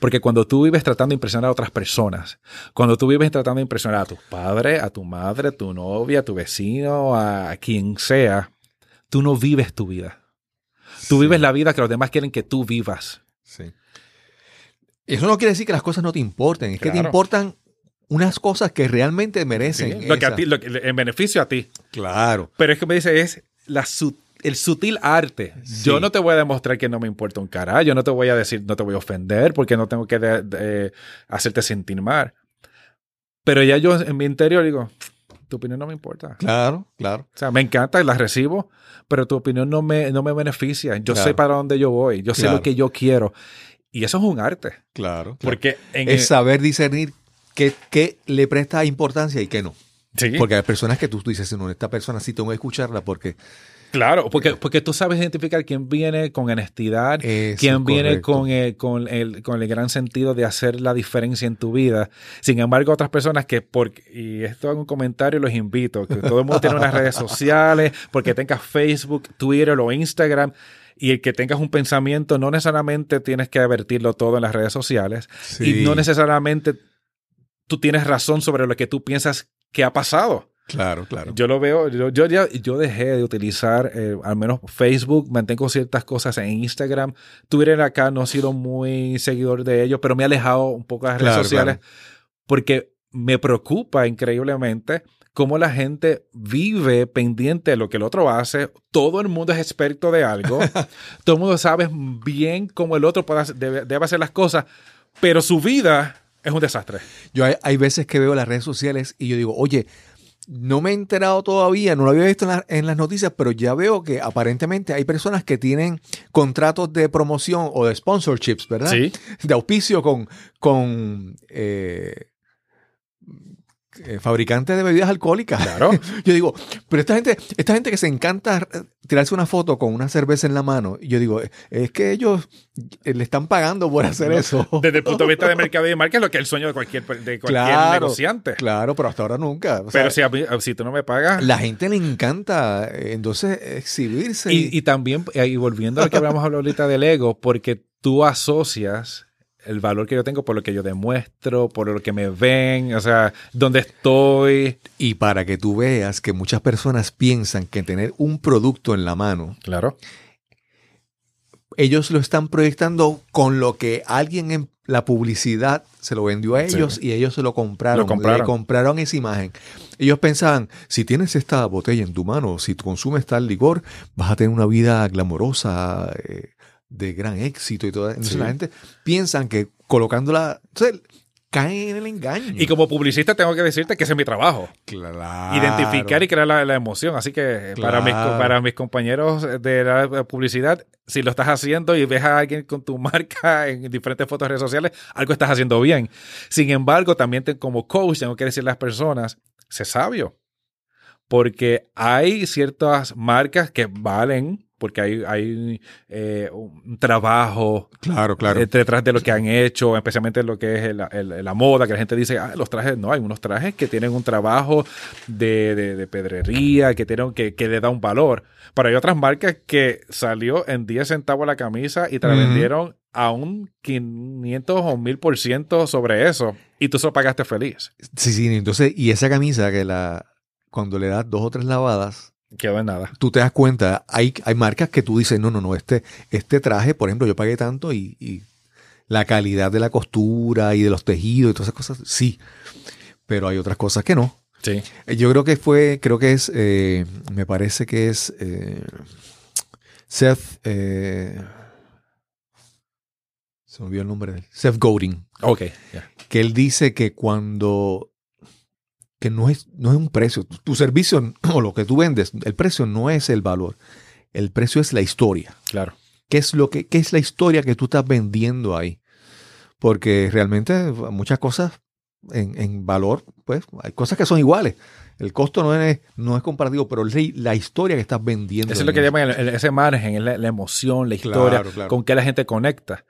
Porque cuando tú vives tratando de impresionar a otras personas, cuando tú vives tratando de impresionar a tu padre, a tu madre, a tu novia, a tu vecino, a quien sea, tú no vives tu vida. Tú Sí. vives la vida que los demás quieren que tú vivas. Sí. Eso no quiere decir que las cosas no te importen, es que te importan unas cosas que realmente merecen. Lo que a ti, lo que- en beneficio a ti. Claro. Pero es que me dice, es la, el sutil arte. Yo no te voy a demostrar que no me importa un carajo. Yo no te voy a decir, no te voy a ofender porque no tengo que hacerte sentir mal. Pero ya yo en mi interior digo, tu opinión no me importa. Claro, claro. O sea, me encanta y la recibo, pero tu opinión no me, no me beneficia. Yo sé para dónde yo voy, yo sé lo que yo quiero. Y eso es un arte. Claro. Porque es saber discernir qué, qué, le presta importancia y qué no. Sí. Porque hay personas que tú dices, no, esta persona sí tengo que escucharla porque Claro, porque, porque tú sabes identificar quién viene con honestidad, quién viene con el, con, el, con el gran sentido de hacer la diferencia en tu vida. Sin embargo, otras personas que, por, y esto hago un comentario, los invito, que todo el mundo tiene unas redes sociales, porque tengas Facebook, Twitter o Instagram, y el que tengas un pensamiento, no necesariamente tienes que advertirlo todo en las redes sociales, y no necesariamente tú tienes razón sobre lo que tú piensas que ha pasado. Claro, claro. Yo lo veo, yo, yo ya yo dejé de utilizar eh, al menos Facebook, mantengo ciertas cosas en Instagram. Twitter acá no he sido muy seguidor de ellos, pero me he alejado un poco de las redes sociales porque me preocupa increíblemente cómo la gente vive pendiente de lo que el otro hace. Todo el mundo es experto de algo. Todo el mundo sabe bien cómo el otro puede debe, hacer las cosas, pero su vida es un desastre. Yo hay, hay, veces que veo las redes sociales y yo digo, oye, no me he enterado todavía, no lo había visto en, las noticias, pero ya veo que aparentemente hay personas que tienen contratos de promoción o de sponsorships, ¿verdad? Sí. De auspicio con, con eh, eh, fabricante de bebidas alcohólicas. Claro. yo digo, pero esta gente, esta gente que se encanta tirarse una foto con una cerveza en la mano, yo digo, es que ellos eh, le están pagando por hacer eso. Desde el punto de vista de mercado y de marca es lo que es el sueño de cualquier, de cualquier negociante. Claro, pero hasta ahora nunca. pero si, si, tú no me pagas. La gente le encanta eh, entonces exhibirse. Y, y también, y volviendo a lo que hablamos ahorita del ego, porque tú asocias el valor que yo tengo por lo que yo demuestro, por lo que me ven, o sea, dónde estoy. Y para que tú veas que muchas personas piensan que tener un producto en la mano. Claro. Ellos lo están proyectando con lo que alguien en la publicidad se lo vendió a ellos y ellos se lo compraron. Lo compraron. compraron esa imagen. Ellos pensaban, si tienes esta botella en tu mano, si tú consumes tal licor, vas a tener una vida glamorosa, eh, de gran éxito y todo. Entonces la gente piensan que colocándola. Entonces caen en el engaño. Y como publicista tengo que decirte que ese es mi trabajo. Claro. Identificar y crear la, emoción. Así que para, mis, para mis compañeros de la publicidad, si lo estás haciendo y ves a alguien con tu marca en diferentes fotos de redes sociales, algo estás haciendo bien. Sin embargo, también como coach tengo que decirle a las personas, sé sabio. Porque hay ciertas marcas que valen porque hay, hay eh, un trabajo claro, claro. detrás de lo que han hecho, especialmente lo que es la moda, que la gente dice, ah, los trajes, no, hay unos trajes que tienen un trabajo de, de, pedrería, que, tienen, que, que, le da un valor. Pero hay otras marcas que salió en 10 centavos la camisa y te la vendieron a un 500 o 1000 por ciento sobre eso y tú solo pagaste feliz. Sí, sí, entonces, y esa camisa que la, cuando le das dos o tres lavadas, Quedó en nada. Tú te das cuenta, hay, hay marcas que tú dices, no, no, no, este, este traje, por ejemplo, yo pagué tanto y, la calidad de la costura y de los tejidos y todas esas cosas, sí. Pero hay otras cosas que no. Sí. Eh, yo creo que fue, creo que es, eh, me parece que es eh, Seth, se me olvidó el nombre de él, Seth Godin. Ok, Que él dice que cuando que no es, no es un precio. Tu servicio o lo que tú vendes, el precio no es el valor. El precio es la historia. Claro. ¿Qué es, lo que, qué es la historia que tú estás vendiendo ahí? Porque realmente muchas cosas en, en, valor, pues hay cosas que son iguales. El costo no es, no es comparativo, pero la historia que estás vendiendo. Eso es lo que llaman ese margen, es la, emoción, la historia, con que la gente conecta.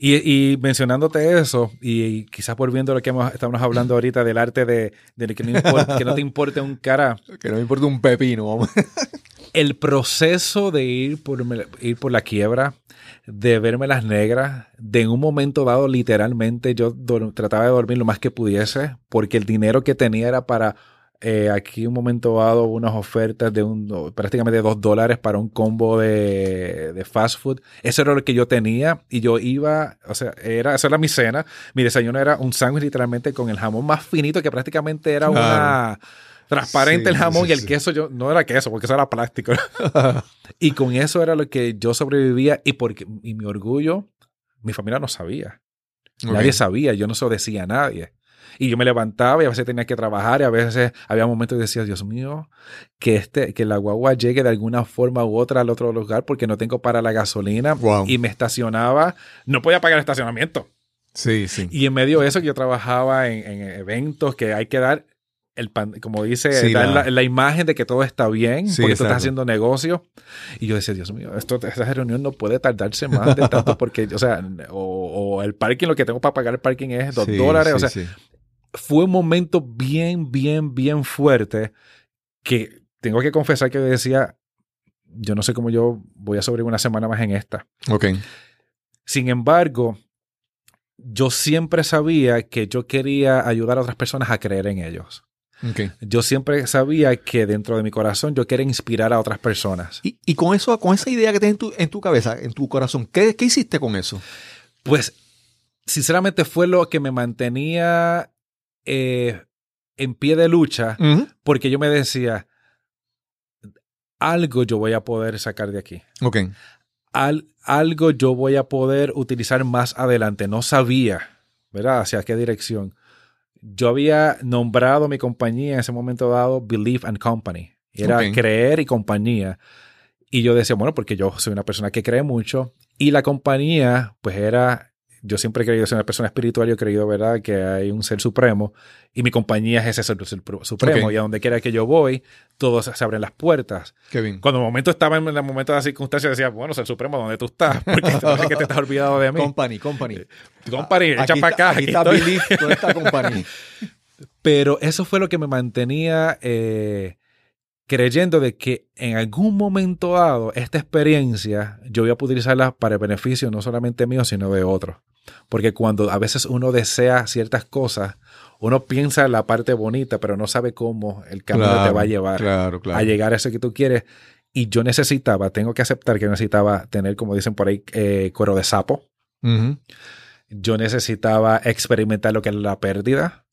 Y, mencionándote eso, y, quizás volviendo a lo que estamos hablando ahorita del arte de, que, no te importe un cara. Que no me importe un pepino. el proceso de ir por, ir por la quiebra, de verme las negras, de en un momento dado, literalmente, yo trataba de dormir lo más que pudiese, porque el dinero que tenía era para eh, aquí un momento dado unas ofertas de un, prácticamente dos dólares para un combo de, fast food. Eso era lo que yo tenía y yo iba, o sea, era, esa era mi cena. Mi desayuno era un sándwich literalmente con el jamón más finito que prácticamente era una transparente Sí, el jamón sí, y el sí. queso yo no era queso porque eso era plástico. y con eso era lo que yo sobrevivía y porque y mi orgullo, mi familia no sabía. Nadie sabía, yo no se lo decía a nadie. Y yo me levantaba y a veces tenía que trabajar y a veces había momentos que decía, Dios mío, que, este, que la guagua llegue de alguna forma u otra al otro lugar porque no tengo para la gasolina Wow. y me estacionaba, no podía pagar el estacionamiento. Sí, sí. Y en medio de eso yo trabajaba en, en eventos que hay que dar, el pan- como dice, Sí, dar la- la, imagen de que todo está bien Sí, porque tú estás haciendo negocio. Y yo decía, Dios mío, esto, esta reunión no puede tardarse más de tanto porque, o sea, o, o el parking, lo que tengo para pagar el parking es dos Sí, dólares. o sea, sí. Fue un momento bien, bien, bien fuerte que tengo que confesar que decía, yo no sé cómo yo voy a sobrevivir una semana más en esta. Ok. Sin embargo, yo siempre sabía que yo quería ayudar a otras personas a creer en ellos. ok. Yo siempre sabía que dentro de mi corazón yo quería inspirar a otras personas. Y, y con eso, con esa idea que tienes en tu, en tu cabeza, en tu corazón, ¿qué, qué hiciste con eso? Pues, sinceramente fue lo que me mantenía eh, en pie de lucha porque yo me decía, algo yo voy a poder sacar de aquí. Ok. Al- algo yo voy a poder utilizar más adelante. No sabía, ¿verdad? Hacia qué dirección. Yo había nombrado mi compañía en ese momento dado Belief and Company. Era creer y compañía. Y yo decía, bueno, porque yo soy una persona que cree mucho. Y la compañía, pues era, yo siempre he creído ser una persona espiritual, yo he creído, ¿verdad?, que hay un ser supremo. Y mi compañía es ese ser su- supremo. Y a donde quiera que yo voy, todos se abren las puertas. Qué bien. Cuando el momento estaba en el momento de la circunstancia, decía, bueno, ser supremo, ¿dónde tú estás? Porque te, que te estás olvidado de mí. Company, company. Company, echa para acá. Aquí aquí está. Belief, ¿dónde está company? Pero eso fue lo que me mantenía eh, creyendo de que en algún momento dado esta experiencia yo voy a poder utilizarla para el beneficio no solamente mío, sino de otros. Porque cuando a veces uno desea ciertas cosas, uno piensa en la parte bonita, pero no sabe cómo el camino te va a llevar Claro, claro. a llegar a eso que tú quieres. Y yo necesitaba, tengo que aceptar que necesitaba tener, como dicen por ahí, eh, cuero de sapo. Yo necesitaba experimentar lo que es la pérdida,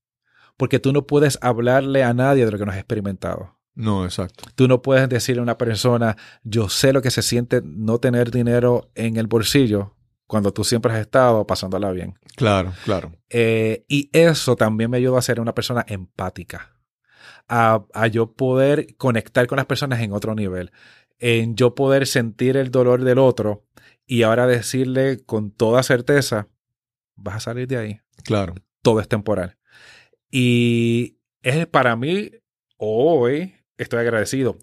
porque tú no puedes hablarle a nadie de lo que no has experimentado. No, exacto. Tú no puedes decirle a una persona, yo sé lo que se siente no tener dinero en el bolsillo cuando tú siempre has estado pasándola bien. Claro, claro. Eh, y eso también me ayudó a ser una persona empática, a, a yo poder conectar con las personas en otro nivel, en yo poder sentir el dolor del otro y ahora decirle con toda certeza, vas a salir de ahí, Claro. todo es temporal. Y es para mí, hoy estoy agradecido.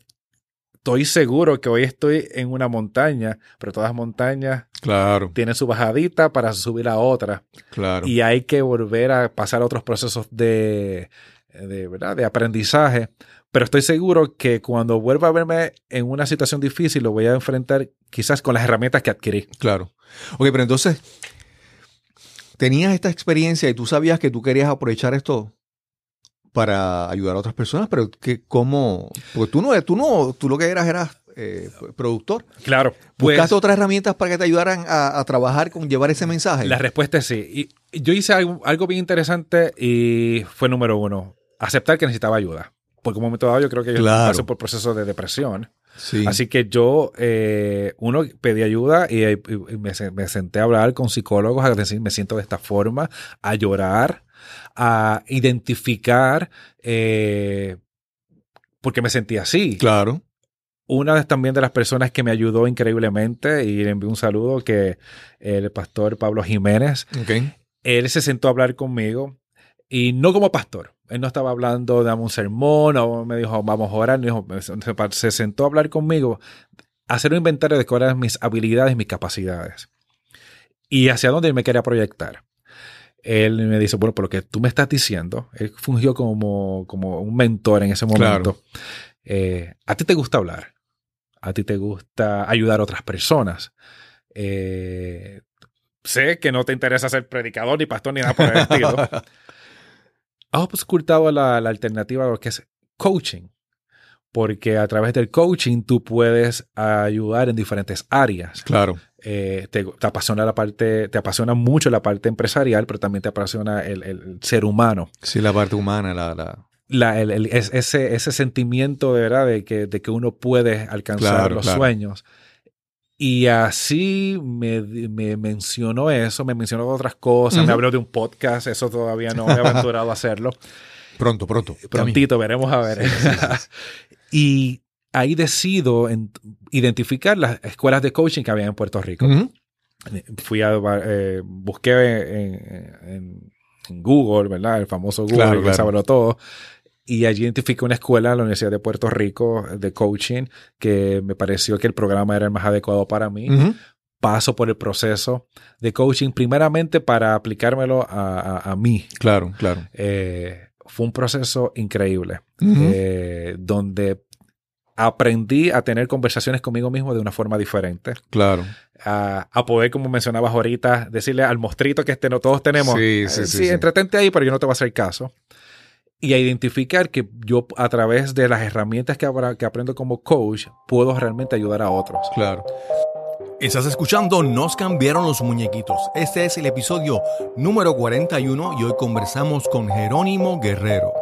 Estoy seguro que hoy estoy en una montaña, pero todas las montañas Claro, tienen su bajadita para subir a otra claro. y hay que volver a pasar a otros procesos de, de, ¿verdad? de aprendizaje. Pero estoy seguro que cuando vuelva a verme en una situación difícil, lo voy a enfrentar quizás con las herramientas que adquirí. Claro. Ok, pero entonces, tenías esta experiencia y tú sabías que tú querías aprovechar esto para ayudar a otras personas, pero que cómo, porque tú no, tú no, tú lo que eras eras eh, productor. Claro. Pues, ¿Buscaste otras herramientas para que te ayudaran a, a trabajar con llevar ese mensaje? la respuesta es sí. Y yo hice algo, algo bien interesante y fue número uno, aceptar que necesitaba ayuda. Porque un momento dado yo creo que yo Claro. pasé por procesos de depresión. sí. Así que yo, eh, uno, pedí ayuda y, me, me senté a hablar con psicólogos, a decir, me siento de esta forma, a llorar, a identificar eh, porque me sentí así. Claro. Una de, también de las personas que me ayudó increíblemente y le envío un saludo, que el pastor Pablo Jiménez, Ok. él se sentó a hablar conmigo y no como pastor. Él no estaba hablando de un sermón o me dijo, vamos a orar. Dijo, se- se sentó a hablar conmigo, a hacer un inventario de cuáles eran mis habilidades, mis capacidades y hacia dónde me quería proyectar. Él me dice, bueno, por lo que tú me estás diciendo, él fungió como, como un mentor en ese momento. Eh, a ti te gusta hablar, a ti te gusta ayudar a otras personas. Eh, sé que no te interesa ser predicador ni pastor ni nada por el estilo. Has ocultado la, la alternativa a lo que es coaching, porque a través del coaching tú puedes ayudar en diferentes áreas. Claro. Eh, te, te apasiona la parte, te apasiona mucho la parte empresarial, pero también te apasiona el, el ser humano. Sí, la parte humana, la, la- la, el, el, ese, ese sentimiento de verdad de que, de que uno puede alcanzar Claro, los claro. sueños. Y así me, me mencionó eso, me mencionó otras cosas, me Ujú. habló de un podcast, eso todavía no me he aventurado a hacerlo. Pronto, pronto. Prontito, veremos a ver. y ahí decido en- identificar las escuelas de coaching que había en Puerto Rico. Ujú. Fui a, eh, busqué en, en- en Google, ¿verdad? El famoso Google, Claro, que claro. todo. Y allí identifiqué una escuela la Universidad de Puerto Rico de coaching que me pareció que el programa era el más adecuado para mí. Ujú. Paso por el proceso de coaching primeramente para aplicármelo a, a- a mí. Claro, claro. Eh, fue un proceso increíble Ujú. eh, donde aprendí a tener conversaciones conmigo mismo de una forma diferente. Claro. A, a poder, como mencionabas ahorita, decirle al mostrito que este no todos tenemos, Sí, eh, sí, sí, sí, sí. entretente ahí, pero yo no te voy a hacer caso. Y a identificar que yo a través de las herramientas que, abra- que aprendo como coach puedo realmente ayudar a otros. Claro. Estás escuchando Nos cambiaron los muñequitos. Este es el episodio número 41 y hoy conversamos con Jerónimo Guerrero.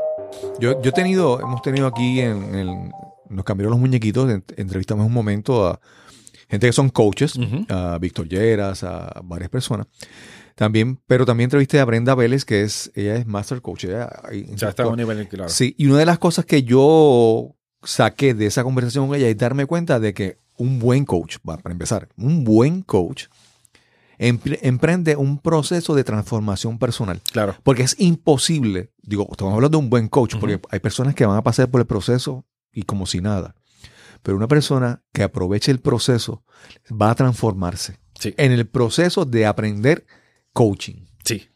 Yo, yo he tenido, hemos tenido aquí en, en- nos cambiaron los muñequitos, en- entrevistamos un momento a gente que son coaches, a Víctor Lleras, a varias personas. También, pero también entrevisté a Brenda Vélez, que es, ella es Master Coach. ella- Ya está a un nivel claro. Sí, y una de las cosas que yo saqué de esa conversación con ella es darme cuenta de que un buen coach, para empezar, un buen coach empre- emprende un proceso de transformación personal. Claro. Porque es imposible, digo, estamos hablando de un buen coach, porque hay personas que van a pasar por el proceso y como si nada. Pero una persona que aproveche el proceso va a transformarse Sí. en el proceso de aprender coaching. Sí.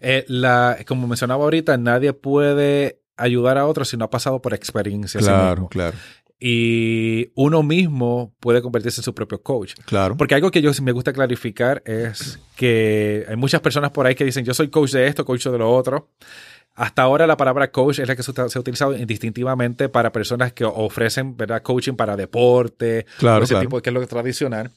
Eh, la, como mencionaba ahorita, nadie puede ayudar a otros si no ha pasado por experiencia. sí mismo. claro, Y uno mismo puede convertirse en su propio coach. claro. Porque algo que yo me gusta clarificar es que hay muchas personas por ahí que dicen, yo soy coach de esto, coach de lo otro. Hasta ahora la palabra coach es la que se ha utilizado indistintivamente para personas que ofrecen ¿verdad? coaching para deporte, Claro, ese claro. tipo que es lo tradicional.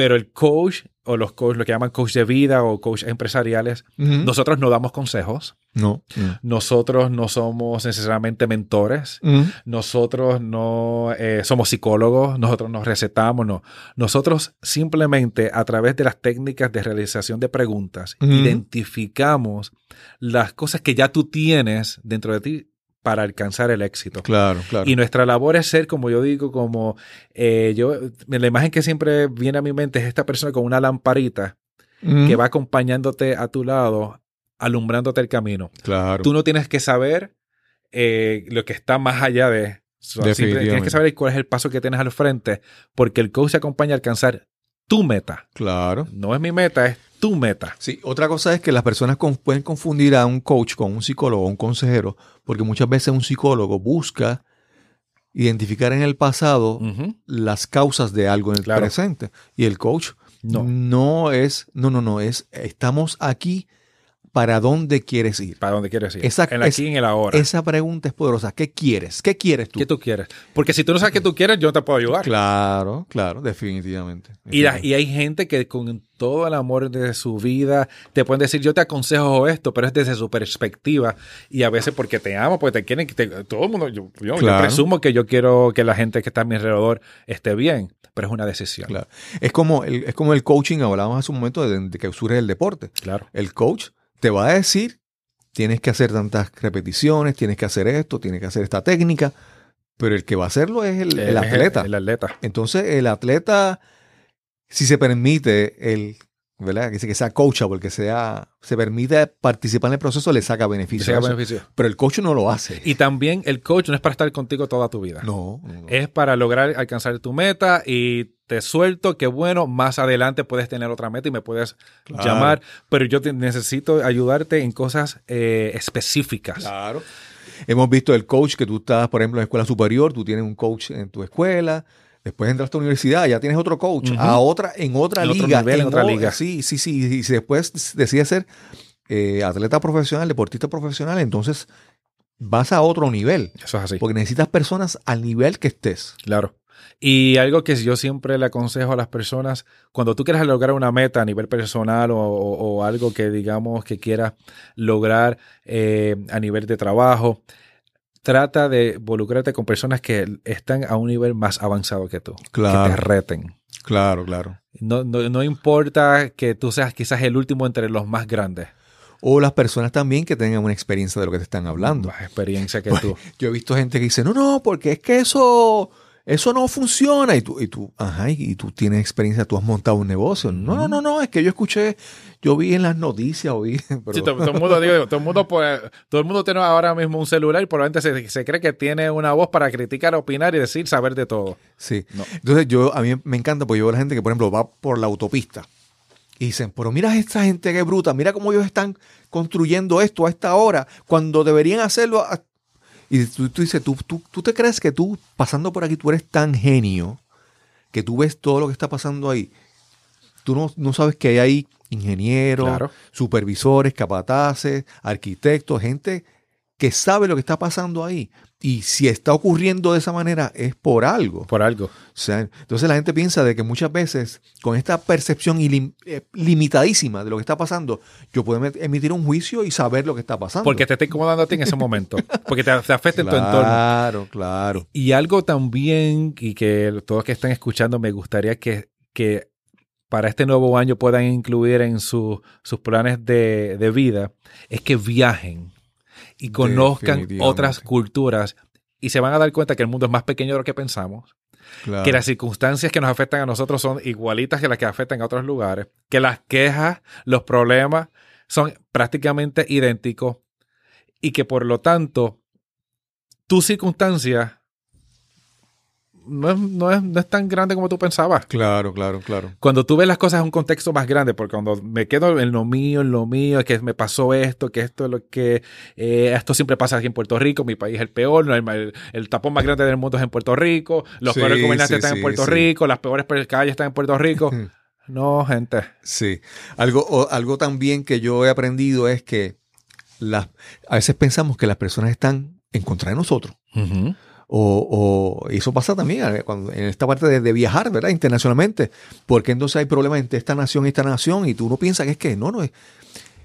Pero el coach o los coach, lo que llaman coach de vida o coach empresariales, nosotros no damos consejos, no. no. nosotros no somos necesariamente mentores, nosotros no eh, somos psicólogos, nosotros nos recetamos, no. Nosotros simplemente a través de las técnicas de realización de preguntas identificamos las cosas que ya tú tienes dentro de ti para alcanzar el éxito. Claro, claro. Y nuestra labor es ser, como yo digo, como eh, yo, la imagen que siempre viene a mi mente es esta persona con una lamparita que va acompañándote a tu lado, alumbrándote el camino. Claro. Tú no tienes que saber eh, lo que está más allá de... so, tienes que saber cuál es el paso que tienes al frente, porque el coach te acompaña a alcanzar tu meta. Claro. No es mi meta, es tu meta. Sí, otra cosa es que las personas con- pueden confundir a un coach con un psicólogo o un consejero, porque muchas veces un psicólogo busca identificar en el pasado las causas de algo en el Claro. presente. Y el coach No. no es, no, no, no, es, estamos aquí para dónde quieres ir. ¿Para dónde quieres ir? Esa- en el aquí y en el ahora. Esa pregunta es poderosa. ¿Qué quieres? ¿Qué quieres tú? ¿Qué tú quieres? Porque si tú no sabes qué tú quieres, yo no te puedo ayudar. Claro, claro, definitivamente. Y, la- y hay gente que con todo el amor de su vida te pueden decir, yo te aconsejo esto, pero es desde su perspectiva. Y a veces porque te amo, porque te quieren, te- todo el mundo, yo, yo- yo Claro. presumo que yo quiero que la gente que está a mi alrededor esté bien, pero es una decisión. Claro. Es como el, es como el coaching, hablábamos hace un momento de, de que surge el deporte. Claro. El coach te va a decir, tienes que hacer tantas repeticiones, tienes que hacer esto, tienes que hacer esta técnica, pero el que va a hacerlo es el, atleta. El, atleta. Entonces, el atleta, si se permite el, ¿verdad? Que, se- que sea coachable, que sea, se permite participar en el proceso, le saca beneficio. Sea a eso. beneficio. Pero el coach no lo hace. Y también el coach no es para estar contigo toda tu vida. no, no, no. Es para lograr alcanzar tu meta y te suelto que bueno, más adelante puedes tener otra meta y me puedes Claro. llamar, pero yo te- necesito ayudarte en cosas eh, específicas. Claro. Hemos visto el coach que tú estás, por ejemplo, en escuela superior, tú tienes un coach en tu escuela, después entras a la universidad, ya tienes otro coach, a otra, en otra En otro liga. nivel, en otra liga. Sí, sí, sí. Y si después decides ser eh, atleta profesional, deportista profesional, entonces vas a otro nivel. Eso es así. Porque necesitas personas al nivel que estés. Claro. Y algo que yo siempre le aconsejo a las personas, cuando tú quieras lograr una meta a nivel personal o, o- o algo que digamos que quieras lograr eh, a nivel de trabajo, trata de involucrarte con personas que están a un nivel más avanzado que tú. Claro. Que te reten. Claro, claro. No, no, no importa que tú seas quizás el último entre los más grandes. O las personas también que tengan una experiencia de lo que te están hablando. Más experiencia que Pues, tú. Yo he visto gente que dice, no, no, porque es que eso, eso no funciona. Y tú, y tú, ajá, y tú tienes experiencia, tú has montado un negocio. No, no, no, no, es que yo escuché, yo vi en las noticias, oí. Sí, todo, todo el mundo, digo, todo el mundo, pues, todo el mundo tiene ahora mismo un celular y probablemente se, se cree que tiene una voz para criticar, opinar y decir saber de todo. Sí. No. Entonces yo, a mí me encanta porque yo veo a la gente que, por ejemplo, va por la autopista y dicen, pero mira a esta gente que bruta, mira cómo ellos están construyendo esto a esta hora, cuando deberían hacerlo. a-". Y tú, tú dices, ¿tú, tú, tú te crees que tú, pasando por aquí, tú eres tan genio que tú ves todo lo que está pasando ahí. Tú no, no sabes que hay ahí ingenieros, Claro. supervisores, capataces, arquitectos, gente que sabe lo que está pasando ahí. Y si está ocurriendo de esa manera es por algo. Por algo. O sea, entonces la gente piensa de que muchas veces con esta percepción ilim- eh, limitadísima de lo que está pasando, yo puedo em- emitir un juicio y saber lo que está pasando. Porque te está incomodando a ti en ese momento. Porque te, te afecta en tu entorno. Claro, claro. Y algo también, y que todos que están escuchando, me gustaría que, que para este nuevo año puedan incluir en su- sus planes de, de vida, es que viajen y conozcan otras culturas y se van a dar cuenta que el mundo es más pequeño de lo que pensamos, claro. que las circunstancias que nos afectan a nosotros son igualitas que las que afectan a otros lugares, que las quejas, los problemas son prácticamente idénticos y que por lo tanto tu circunstancia no es, no es- no es tan grande como tú pensabas. Claro, claro, claro. Cuando tú ves las cosas en un contexto más grande, porque cuando me quedo en lo mío, en lo mío, es que me pasó esto, que esto es lo que eh, esto siempre pasa aquí en Puerto Rico, mi país es el peor, no, el, el- el tapón más grande del mundo es en Puerto Rico, los Sí, peores gobernantes sí, están sí, en Puerto. Rico, las peores pe- calles están en Puerto Rico. No, gente. Sí. Algo, o- algo también que yo he aprendido es que las, a veces pensamos que las personas están en contra de nosotros. O, o eso pasa también eh, cuando- en esta parte de, de viajar, ¿verdad? Internacionalmente. Porque entonces hay problemas entre esta nación y esta nación y tú no piensas que es que no, no es.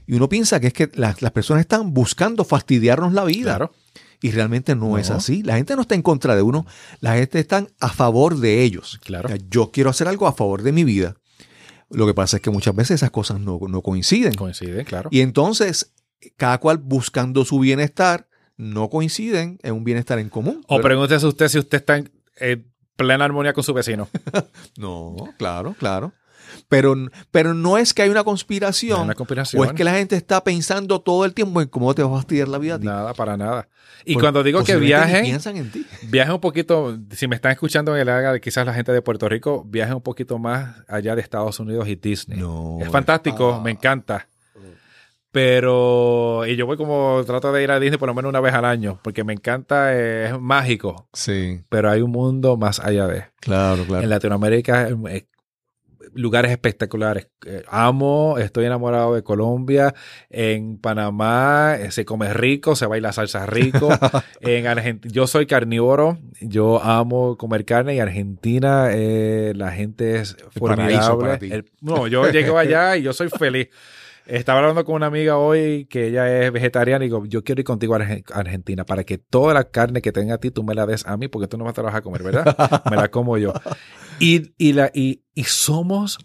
Y uno piensa que es que las, las personas están buscando fastidiarnos la vida. Claro. Y realmente no, No. es así. La gente no está en contra de uno, la gente está a favor de ellos. Claro. O sea, Yo quiero hacer algo a favor de mi vida. Lo que pasa es que muchas veces esas cosas no, no coinciden. Claro. Y entonces, cada cual buscando su bienestar, no coinciden en un bienestar en común. O ¿verdad? pregúntese usted si usted está en eh, plena armonía con su vecino. No, claro, claro. Pero, pero no es que hay una conspiración. No es una conspiración. O es que la gente está pensando todo el tiempo en cómo te va a fastidiar la vida a ti. Nada, para nada. Y Por- cuando digo que viajen, piensan en ti. viajen un poquito, si me están escuchando en el área de quizás la gente de Puerto Rico, viajen un poquito más allá de Estados Unidos y Disney. No, es fantástico, ah. me encanta. Pero, y yo voy como, trato de ir a Disney por lo menos una vez al año, porque me encanta, eh, es mágico, Sí, pero hay un mundo más allá de. claro, claro. En Latinoamérica, eh, lugares espectaculares. Eh, amo, estoy enamorado de Colombia. En Panamá eh, se come rico, se baila salsa rico. en Argentina, yo soy carnívoro, yo amo comer carne y Argentina eh, la gente es para formidable. ti. El- no, yo llego allá y yo soy feliz. Estaba hablando con una amiga hoy que ella es vegetariana y digo, yo quiero ir contigo a Arge- Argentina para que toda la carne que tenga a ti tú me la des a mí porque tú no vas a trabajar a comer, ¿verdad? me la como yo. Y, y, la, y, y somos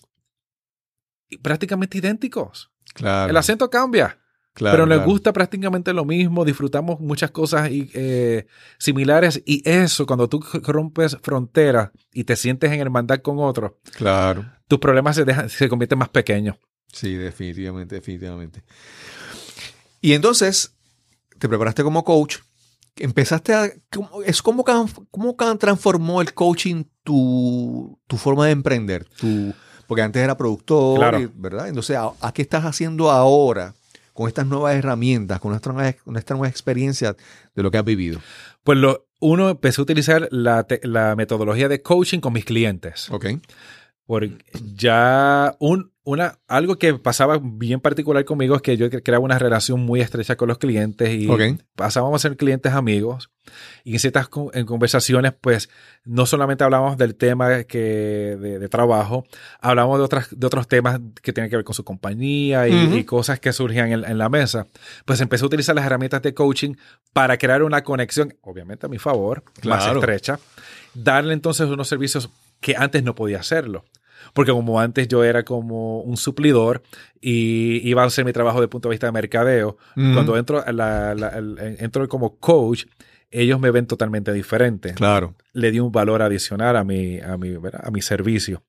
prácticamente idénticos. claro, El acento cambia, claro, pero nos claro. gusta prácticamente lo mismo, disfrutamos muchas cosas y, eh, similares y eso, cuando tú rompes fronteras y te sientes en hermandad con otros, Claro. tus problemas se, dejan, se convierten más pequeños. Sí, definitivamente, definitivamente. Y entonces, te preparaste como coach, empezaste a... ¿cómo- Es como, transformó el coaching tu, tu forma de emprender, tu, porque antes era productor, Claro. y- ¿verdad? Entonces, ¿a, a qué estás haciendo ahora con estas nuevas herramientas, con esta nueva, con esta nueva experiencia de lo que has vivido? Pues lo, uno, empecé a utilizar la, la metodología de coaching con mis clientes. Ok. Porque ya un, una, algo que pasaba bien particular conmigo es que yo creaba una relación muy estrecha con los clientes y pasábamos a ser clientes amigos. Y en ciertas en conversaciones, pues no solamente hablábamos del tema que, de, trabajo, hablábamos de, otras, de otros temas que tienen que ver con su compañía y, cosas que surgían en, la mesa. Pues empecé a utilizar las herramientas de coaching para crear una conexión, obviamente a mi favor, más estrecha. Darle entonces unos servicios que antes no podía hacerlo. Porque como antes yo era como un suplidor y iba a hacer mi trabajo desde el punto de vista de mercadeo, cuando entro, entro como coach, ellos me ven totalmente diferente. Claro. Le di un valor adicional a mi, a mi, a mi servicio.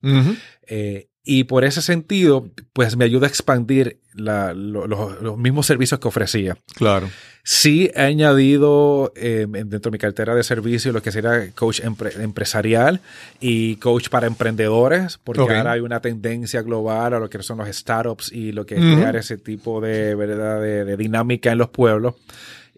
Y por ese sentido, pues me ayuda a expandir los mismos servicios que ofrecía. Claro. Sí he añadido eh, dentro de mi cartera de servicios lo que sería coach empresarial y coach para emprendedores, porque ahora hay una tendencia global a lo que son los startups y lo que es crear ese tipo de, ¿verdad? De, dinámica en los pueblos.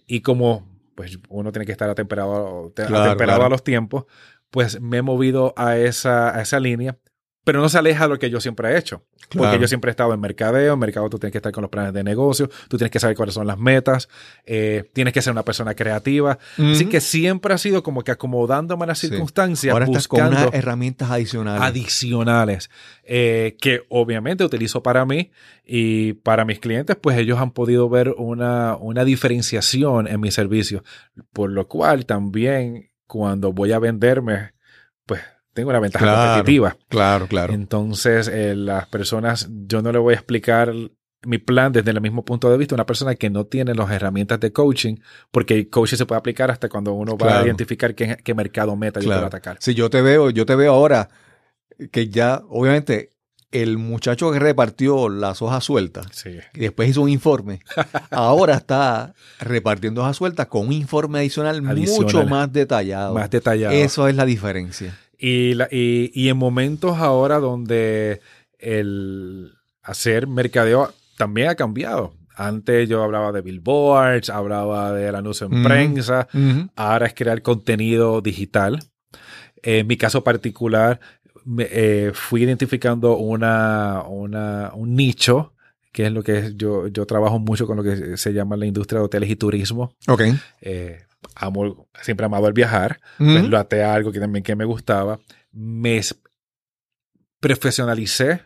Y como pues uno tiene que estar atemperado, a los tiempos, pues me he movido a esa, a esa línea pero no se aleja de lo que yo siempre he hecho. Porque yo siempre he estado en mercadeo. En mercadeo tú tienes que estar con los planes de negocio, tú tienes que saber cuáles son las metas, eh, tienes que ser una persona creativa. Así que siempre ha sido como que acomodándome a las circunstancias. Ahora buscando estás con unas herramientas adicionales. Adicionales. Eh, que obviamente utilizo para mí y para mis clientes, pues ellos han podido ver una, una diferenciación en mis servicios. Por lo cual también cuando voy a venderme, tengo una ventaja competitiva. Claro, claro. Entonces, eh, las personas, yo no le voy a explicar mi plan desde el mismo punto de vista una persona que no tiene las herramientas de coaching, porque el coaching se puede aplicar hasta cuando uno va a identificar qué, qué mercado meta yo quiero atacar. Si yo te veo, yo te veo ahora que ya, obviamente, el muchacho que repartió las hojas sueltas y después hizo un informe, ahora está repartiendo hojas sueltas con un informe adicional, mucho más detallado. Más detallado. Eso es la diferencia. Y, y, en momentos ahora donde el hacer mercadeo también ha cambiado. Antes yo hablaba de billboards, hablaba del anuncio en prensa, ahora es crear contenido digital. En mi caso particular, eh, fui identificando una, un nicho, que es lo que yo, yo trabajo mucho con lo que se llama la industria de hoteles y turismo. Ok. Eh, amo, siempre he amado el viajar, pues lo até a algo que también que me gustaba. Me profesionalicé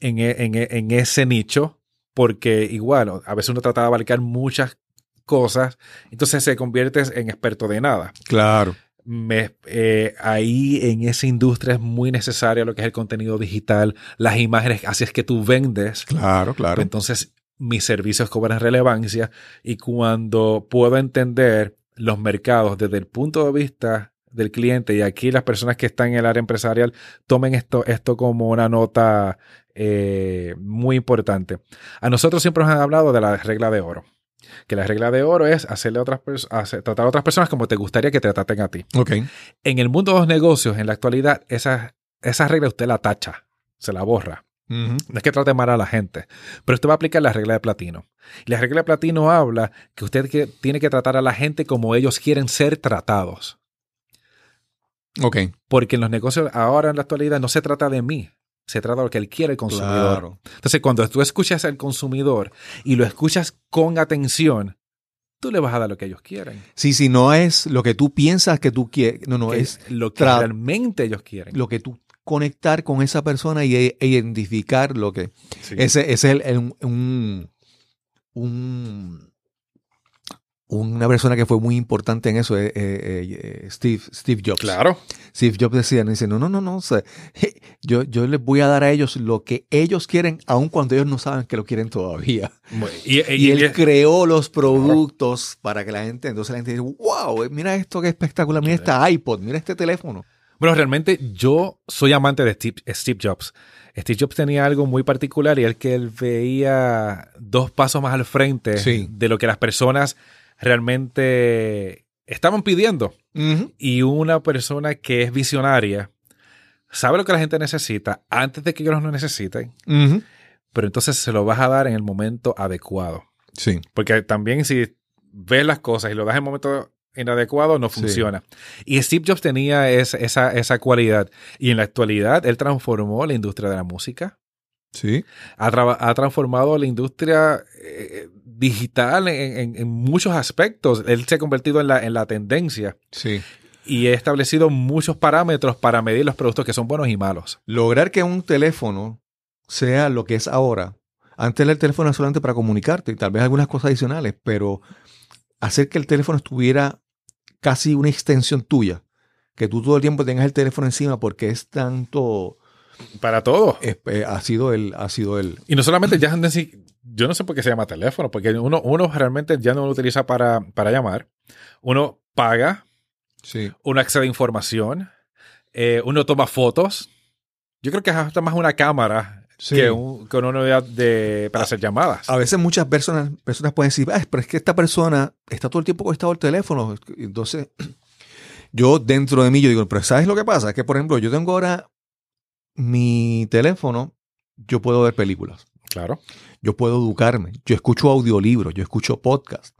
en, e, en, e, en, ese nicho porque igual, a veces uno trata de abarcar muchas cosas, entonces se convierte en experto de nada. Claro. Me, eh, ahí en esa industria es muy necesario lo que es el contenido digital, las imágenes, así es que tú vendes. Claro, claro. Entonces mis servicios cobran relevancia y cuando puedo entender los mercados desde el punto de vista del cliente y aquí las personas que están en el área empresarial tomen esto, esto como una nota eh, muy importante. A nosotros siempre nos han hablado de la regla de oro. Que la regla de oro es hacerle a otras tratar a otras personas como te gustaría que te traten a ti. Okay. En el mundo de los negocios, en la actualidad, esa, esa regla usted la tacha, se la borra. No es que trate mal a la gente, pero usted va a aplicar la regla de platino. Y la regla de platino habla que usted tiene que tratar a la gente como ellos quieren ser tratados. Ok. Porque en los negocios ahora en la actualidad no se trata de mí, se trata de lo que él quiere el consumidor. Entonces, cuando tú escuchas al consumidor y lo escuchas con atención, tú le vas a dar lo que ellos quieren. Sí, sí, no es lo que tú piensas que tú quieres, no, no, es, lo que realmente ellos quieren. Lo que tú conectar con esa persona y e, identificar lo que... Ese, es el, un, un, una persona que fue muy importante en eso, eh, eh, eh, Steve, Steve Jobs. Claro. Steve Jobs decía, dice, no, no, no, no, yo, yo les voy a dar a ellos lo que ellos quieren, aun cuando ellos no saben que lo quieren todavía. Y, él creó los productos para que la gente, entonces la gente dice, wow, mira esto qué espectacular, mira este iPod, mira este teléfono. Bueno, realmente yo soy amante de Steve, Jobs. Steve Jobs tenía algo muy particular y es que él veía dos pasos más al frente de lo que las personas realmente estaban pidiendo. Y una persona que es visionaria sabe lo que la gente necesita antes de que ellos lo necesiten, pero entonces se lo vas a dar en el momento adecuado. Sí. Porque también si ves las cosas y lo das en el momento inadecuado, no funciona. Y Steve Jobs tenía esa, esa cualidad. Y en la actualidad, él transformó la industria de la música. Sí. Ha, transformado la industria eh, digital en, muchos aspectos. Él se ha convertido en la, en la tendencia. Sí. Y he establecido muchos parámetros para medir los productos que son buenos y malos. Lograr que un teléfono sea lo que es ahora. Antes el teléfono era solamente para comunicarte y tal vez algunas cosas adicionales, pero hacer que el teléfono estuviera casi una extensión tuya, que tú todo el tiempo tengas el teléfono encima porque es tanto... Para todo. Eh, ha sido el, ha sido el. Y no solamente ya yo no sé por qué se llama teléfono, porque uno, uno realmente ya no lo utiliza para, para llamar. Uno paga, sí. uno accede a información, eh, uno toma fotos. Yo creo que es hasta más una cámara que, una unidad de, para hacer llamadas. A veces muchas personas, personas pueden decir, pero es que esta persona está todo el tiempo conectado al teléfono. Entonces, yo dentro de mí, yo digo, pero ¿sabes lo que pasa? Que, por ejemplo, yo tengo ahora mi teléfono, yo puedo ver películas. Claro. Yo puedo educarme. Yo escucho audiolibros, yo escucho podcast.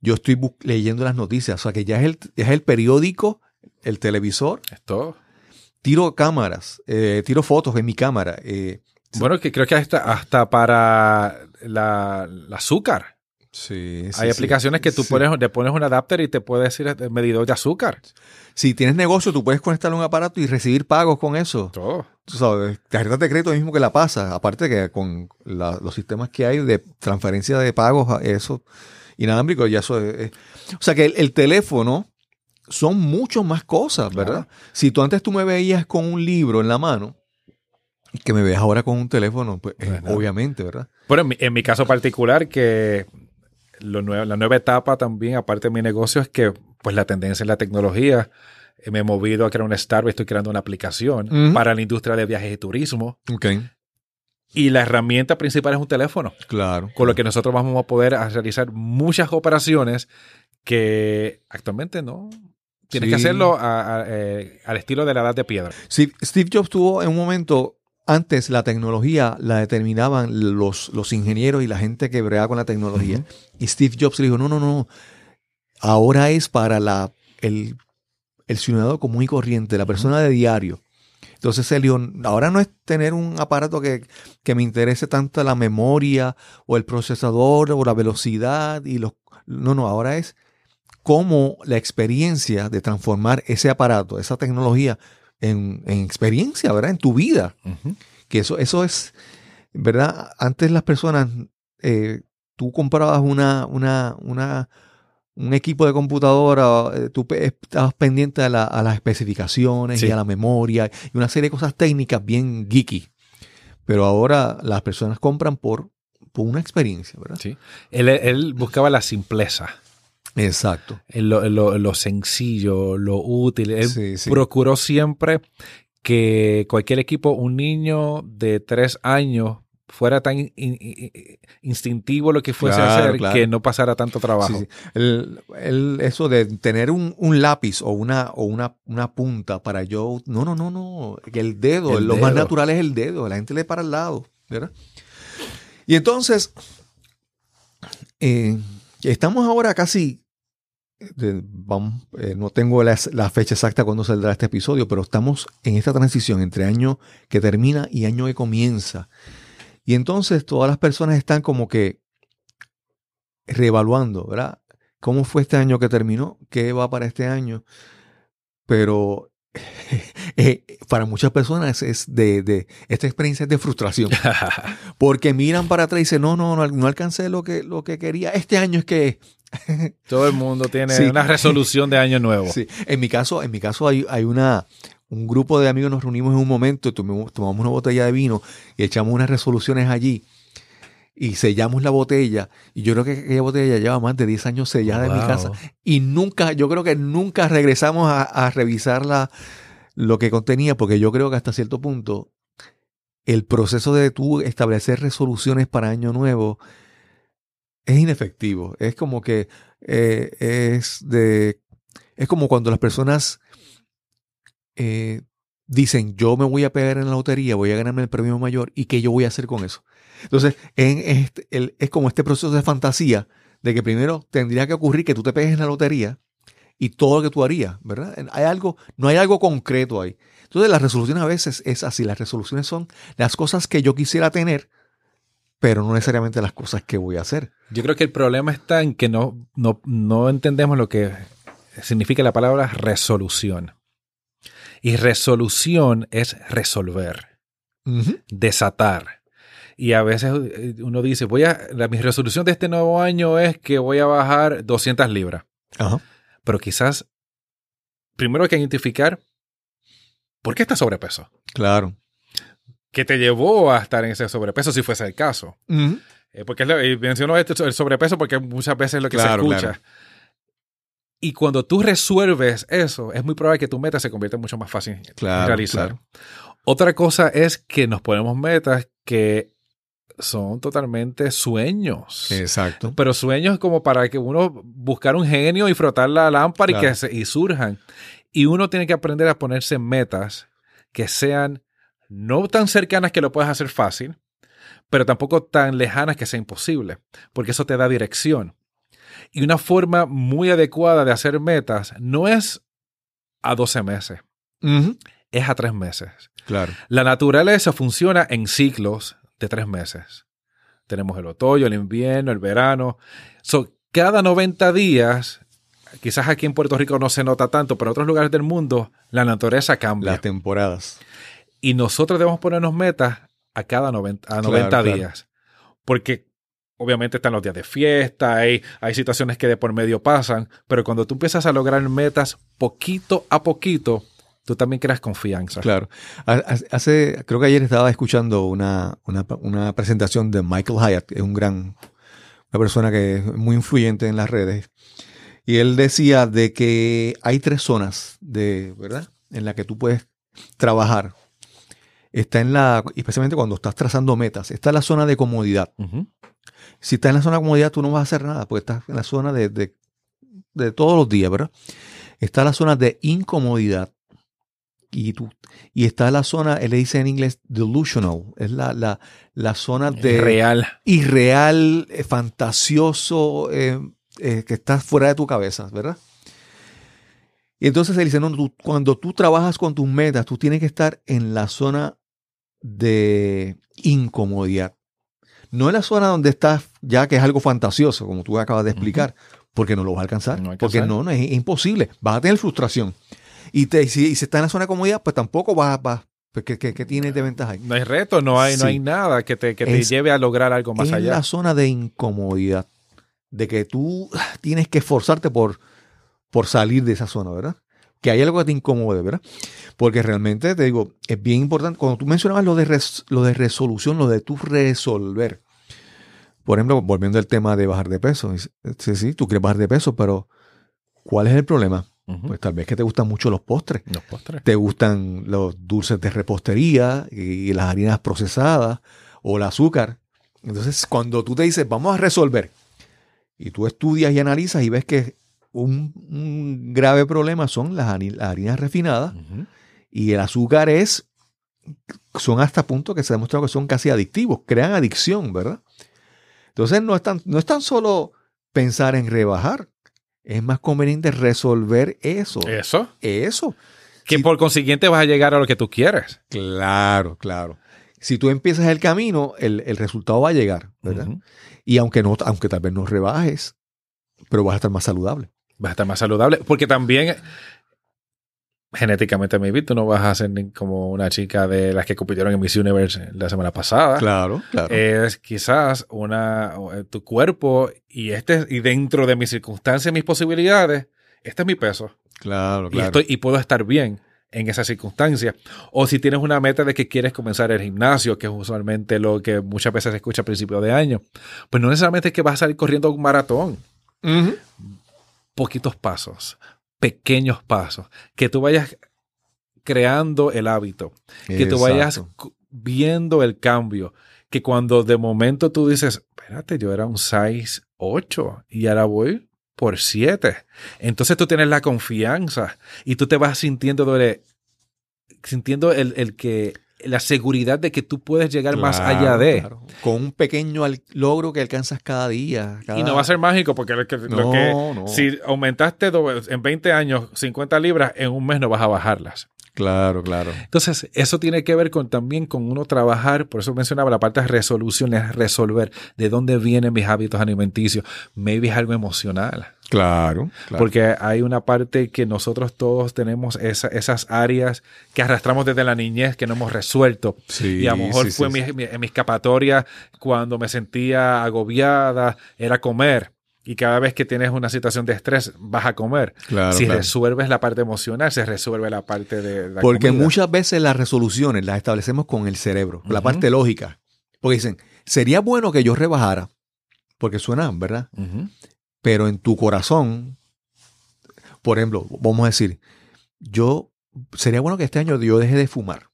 Yo estoy leyendo las noticias. O sea, que ya es el, es el periódico, el televisor. Es todo. Tiro cámaras, eh, tiro fotos en mi cámara. Eh, bueno, que creo que hasta, hasta para la, azúcar. Sí, Hay aplicaciones que tú pones, le pones un adapter y te puede decir el medidor de azúcar. Si tienes negocio, tú puedes conectar un aparato y recibir pagos con eso. Todo. Tú sabes, tarjetas de crédito mismo que la pasa. Aparte que con los sistemas que hay de transferencia de pagos, eso inalámbrico, ya eso es, O sea que el, teléfono son mucho más cosas, ¿verdad? Si tú antes tú me veías con un libro en la mano, que me veas ahora con un teléfono, pues obviamente, ¿verdad? Bueno, en mi, caso particular, que lo la nueva etapa también, aparte de mi negocio, es que pues la tendencia en la tecnología. Eh, me he movido a crear un startup, estoy creando una aplicación para la industria de viajes y turismo. Okay. Y la herramienta principal es un teléfono. Claro. Con lo que nosotros vamos a poder realizar muchas operaciones que actualmente no, Tienes que hacerlo eh, al estilo de la edad de piedra. Steve Jobs tuvo en un momento antes la tecnología la determinaban los, los ingenieros y la gente que bregaba con la tecnología. Y Steve Jobs le dijo, no, no, no, ahora es para la, el, el ciudadano común y corriente, la persona de diario. Entonces dijo, ahora no es tener un aparato que, que, me interese tanto la memoria o el procesador o la velocidad y los... No, no, ahora es cómo la experiencia de transformar ese aparato, esa tecnología, en, experiencia, ¿verdad? En tu vida. Que eso, eso es, ¿verdad? Antes las personas, eh, tú comprabas una, una, una, un equipo de computadora, eh, tú estabas pendiente a, las especificaciones y a la memoria y una serie de cosas técnicas bien geeky. Pero ahora las personas compran por, por una experiencia, ¿verdad? Sí. Él, él buscaba la simpleza. Exacto. Lo, lo, sencillo, lo útil. Él procuró siempre que cualquier equipo, un niño de tres años, fuera tan instintivo lo que fuese a hacer que no pasara tanto trabajo. El, eso de tener un, lápiz o una, o una, una punta para yo. No, no, no, no. El dedo, lo más natural es el dedo. La gente le para al lado. ¿verdad? Y entonces, eh, Estamos ahora casi, eh, no tengo la, fecha exacta cuando saldrá este episodio, pero estamos en esta transición entre año que termina y año que comienza. Y entonces todas las personas están como que reevaluando, ¿verdad? ¿Cómo fue este año que terminó? ¿Qué va para este año? Pero eh, para muchas personas es de, esta experiencia es de frustración. porque miran para atrás y dicen, no, no, no, alcancé lo que, lo que quería. Este año es que... Todo el mundo tiene una resolución de año nuevo. Sí. En mi caso, en mi caso hay, hay una, un grupo de amigos nos reunimos en un momento, tomamos, tomamos una botella de vino y echamos unas resoluciones allí y sellamos la botella. Y yo creo que aquella botella lleva más de 10 años sellada en mi casa. Y nunca, yo creo que nunca regresamos a, a revisar lo que contenía, porque yo creo que hasta cierto punto el proceso de tú establecer resoluciones para año nuevo es inefectivo. Es como que eh, es de. Es como cuando las personas eh, dicen, yo me voy a pegar en la lotería, voy a ganarme el premio mayor, ¿y qué yo voy a hacer con eso? Entonces, es como este proceso de fantasía de que primero tendría que ocurrir que tú te pegues en la lotería y todo lo que tú harías, ¿verdad? Hay algo, no hay algo concreto ahí. Entonces las resoluciones a veces es así, las resoluciones son las cosas que yo quisiera tener, pero no necesariamente las cosas que voy a hacer. Yo creo que el problema está en que no, no, no entendemos lo que significa la palabra resolución. Y resolución es resolver, desatar. Y a veces eh, uno dice, voy a, la, mi resolución de este nuevo año es que voy a bajar 200 libras. Pero quizás primero hay que identificar por qué estás sobrepeso. Claro. ¿Qué te llevó a estar en ese sobrepeso si fuese el caso? Eh, porque menciono este, el sobrepeso porque muchas veces es lo que se escucha. Y cuando tú resuelves eso, es muy probable que tu meta se convierta mucho más fácil en realizar. Otra cosa es que nos ponemos metas que son totalmente sueños. Exacto. Pero sueños como para que uno buscar un genio y frotar la lámpara y que se, y surjan. Y uno tiene que aprender a ponerse metas que sean no tan cercanas que lo puedas hacer fácil, pero tampoco tan lejanas que sea imposible, porque eso te da dirección. Y una forma muy adecuada de hacer metas no es a 12 meses, es a 3 meses. Claro. La naturaleza funciona en ciclos de 3 meses. Tenemos el otoño, el invierno, el verano. So, cada 90 días, quizás aquí en Puerto Rico no se nota tanto, pero en otros lugares del mundo la naturaleza cambia. Las temporadas. Y nosotros debemos ponernos metas a cada 90, a 90 días. Porque obviamente están los días de fiesta, hay, hay situaciones que de por medio pasan, pero cuando tú empiezas a lograr metas poquito a poquito, tú también creas confianza. Claro. Hace, creo que ayer estaba escuchando una, una, presentación de Michael Hyatt, es un gran, una persona que es muy influyente en las redes. Y él decía de que hay tres zonas de, ¿verdad? En la que tú puedes trabajar. Está en la, especialmente cuando estás trazando metas, está en la zona de comodidad. Si estás en la zona de comodidad, tú no vas a hacer nada, porque estás en la zona de, de, todos los días, ¿verdad? Está la zona de incomodidad. Y, tú, y está la zona, él le dice en inglés delusional, es la, la, la zona de... Irreal. Irreal, eh, fantasioso, eh, eh, que estás fuera de tu cabeza, ¿verdad? Y entonces él dice, no, cuando tú trabajas con tus metas, tú tienes que estar en la zona de incomodidad. No en la zona donde estás ya que es algo fantasioso, como tú acabas de explicar, porque no lo vas a alcanzar. porque no, no es, imposible. Vas a tener frustración. Y, te, si, si está en la zona de comodidad, pues tampoco vas, vas pues, ¿Qué, qué, tienes de ventaja? No hay reto, no hay, no hay nada que te, que te lleve a lograr algo más allá. Es la zona de incomodidad, de que tú tienes que esforzarte por, por salir de esa zona, ¿verdad? Que hay algo que te incomode, ¿verdad? Porque realmente, te digo, es bien importante, cuando tú mencionabas lo de, lo de resolución, lo de tú resolver, por ejemplo, volviendo al tema de bajar de peso, sí, sí, tú quieres bajar de peso, pero ¿cuál es el problema? Pues tal vez que te gustan mucho los postres. Los postres. Te gustan los dulces de repostería y las harinas procesadas o el azúcar. Entonces, cuando tú te dices, vamos a resolver, y tú estudias y analizas y ves que un, grave problema son las, harinas refinadas y el azúcar es, son hasta punto que se ha demostrado que son casi adictivos, crean adicción, ¿verdad? Entonces no es tan, no es tan solo pensar en rebajar, es más conveniente resolver eso. Eso. Eso. Que por consiguiente vas a llegar a lo que tú quieres. Claro, claro. Si tú empiezas el camino, el, resultado va a llegar, ¿verdad? Y aunque, no, aunque tal vez no rebajes, pero vas a estar más saludable. Vas a estar más saludable. Porque también genéticamente maybe tú no vas a ser como una chica de las que compitieron en Miss Universe la semana pasada. Claro, claro. Es quizás una tu cuerpo y este y dentro de mis circunstancias, mis posibilidades, este es mi peso. Claro, claro. Y estoy y puedo estar bien en esas circunstancias. O si tienes una meta de que quieres comenzar el gimnasio, que es usualmente lo que muchas veces se escucha a principios de año, pues no necesariamente es que vas a salir corriendo un maratón poquitos pasos, pequeños pasos, que tú vayas creando el hábito, que tú vayas viendo el cambio, que cuando de momento tú dices, espérate, yo era un 6, 8 y ahora voy por 7. Entonces tú tienes la confianza y tú te vas sintiendo, sintiendo el, el que la seguridad de que tú puedes llegar más allá de. Con un pequeño logro que alcanzas cada día. Y no va a ser mágico porque, lo que, si aumentaste en 20 años 50 libras, en un mes no vas a bajarlas. Claro, claro. Entonces, eso tiene que ver con también con uno trabajar, por eso mencionaba la parte de resolución, es resolver de dónde vienen mis hábitos alimenticios. Maybe es algo emocional. Claro, Porque hay una parte que nosotros todos tenemos esas áreas que arrastramos desde la niñez que no hemos resuelto. y a lo mejor fue mi, en mi escapatoria cuando me sentía agobiada, era comer. Y cada vez que tienes una situación de estrés, vas a comer. si resuelves la parte emocional, se resuelve la parte de la Porque muchas veces las resoluciones las establecemos con el cerebro, la parte lógica. Porque dicen, sería bueno que yo rebajara, porque suena, ¿verdad? Pero en tu corazón, por ejemplo, vamos a decir, yo, sería bueno que este año yo deje de fumar.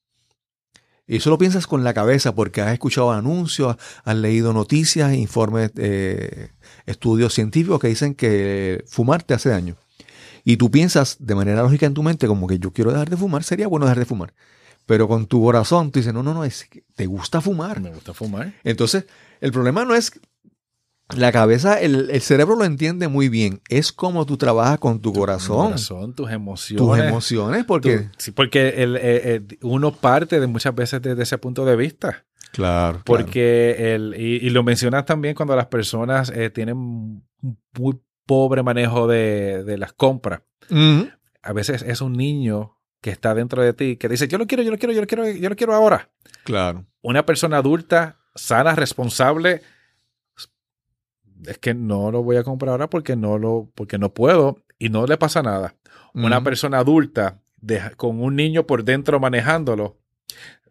Y eso lo piensas con la cabeza porque has escuchado anuncios, has leído noticias, informes, eh, estudios científicos que dicen que fumar te hace daño. Y tú piensas de manera lógica en tu mente como que yo quiero dejar de fumar, sería bueno dejar de fumar. Pero con tu corazón tú dices, no, no, no, es que te gusta fumar. Me gusta fumar. Entonces, el problema no es la cabeza, el, cerebro lo entiende muy bien. Es como tú trabajas con tu, corazón. corazón. tus emociones. Tus emociones, porque... sí, porque el, eh, eh, uno parte de muchas veces desde ese punto de vista. Claro. Porque El, y, lo mencionas también cuando las personas eh, tienen un muy pobre manejo de, las compras. A veces es un niño que está dentro de ti que dice, yo lo quiero, yo lo quiero, yo lo quiero, yo lo quiero ahora. Claro. Una persona adulta, sana, responsable, es que no lo voy a comprar ahora porque no lo, porque no puedo y no le pasa nada. Una persona adulta con un niño por dentro manejándolo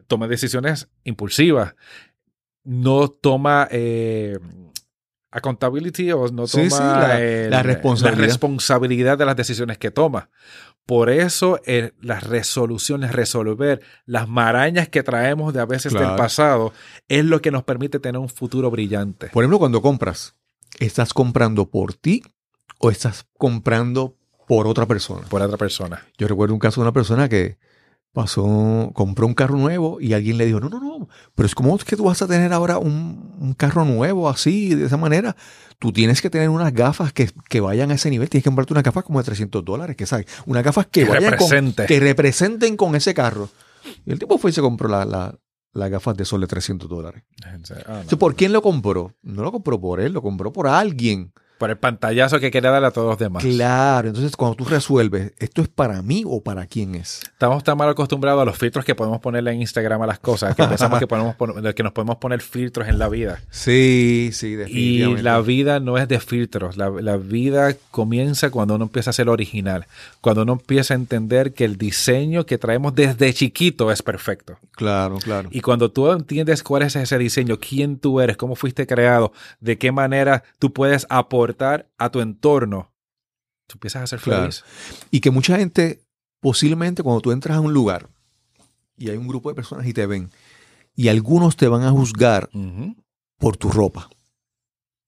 toma decisiones impulsivas, no toma eh, accountability o no toma la, responsabilidad. de las decisiones que toma. Por eso eh, las resoluciones, resolver las marañas que traemos de a veces del pasado, es lo que nos permite tener un futuro brillante. Por ejemplo, cuando compras, ¿Estás comprando por ti o estás comprando por otra persona? Por otra persona. Yo recuerdo un caso de una persona que pasó, compró un carro nuevo y alguien le dijo, no, no, no, pero es como que tú vas a tener ahora un, carro nuevo así, de esa manera. Tú tienes que tener unas gafas que, vayan a ese nivel. Tienes que comprarte unas gafas como de 300 dólares, que sabes, unas gafas que, vayan que representen con ese carro. Y el tipo fue y se compró la, las gafas de sol de 300 dólares. Ah, ¿Por quién lo compró? No lo compró por él, lo compró por alguien. Por el pantallazo que quería darle a todos los demás. Claro, entonces cuando tú resuelves, ¿esto es para mí o para quién es? Estamos tan mal acostumbrados a los filtros que podemos ponerle en Instagram a las cosas, que pensamos que, podemos que nos podemos poner filtros en la vida. Sí, sí, definitivamente. Y la vida no es de filtros, la, la vida comienza cuando uno empieza a ser original, cuando uno empieza a entender que el diseño que traemos desde chiquito es perfecto. Claro, claro. Y cuando tú entiendes cuál es ese diseño, quién tú eres, cómo fuiste creado, de qué manera tú puedes aportar a tu entorno, tú empiezas a ser feliz. Y que mucha gente, posiblemente cuando tú entras a un lugar y hay un grupo de personas y te ven, y algunos te van a juzgar por tu ropa,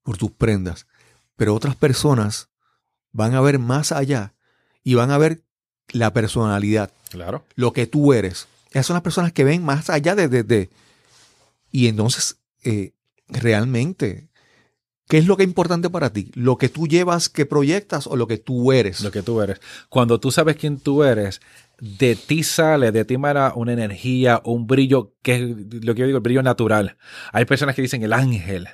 por tus prendas, pero otras personas van a ver más allá y van a ver la personalidad, claro. lo que tú eres. Esas son las personas que ven más allá de... de, y entonces, eh, realmente, ¿Qué es lo que es importante para ti? ¿Lo que tú llevas, que proyectas o lo que tú eres? Lo que tú eres. Cuando tú sabes quién tú eres, de ti sale, de ti emana una energía, un brillo, que es lo que yo digo, el brillo natural. Hay personas que dicen el ángel.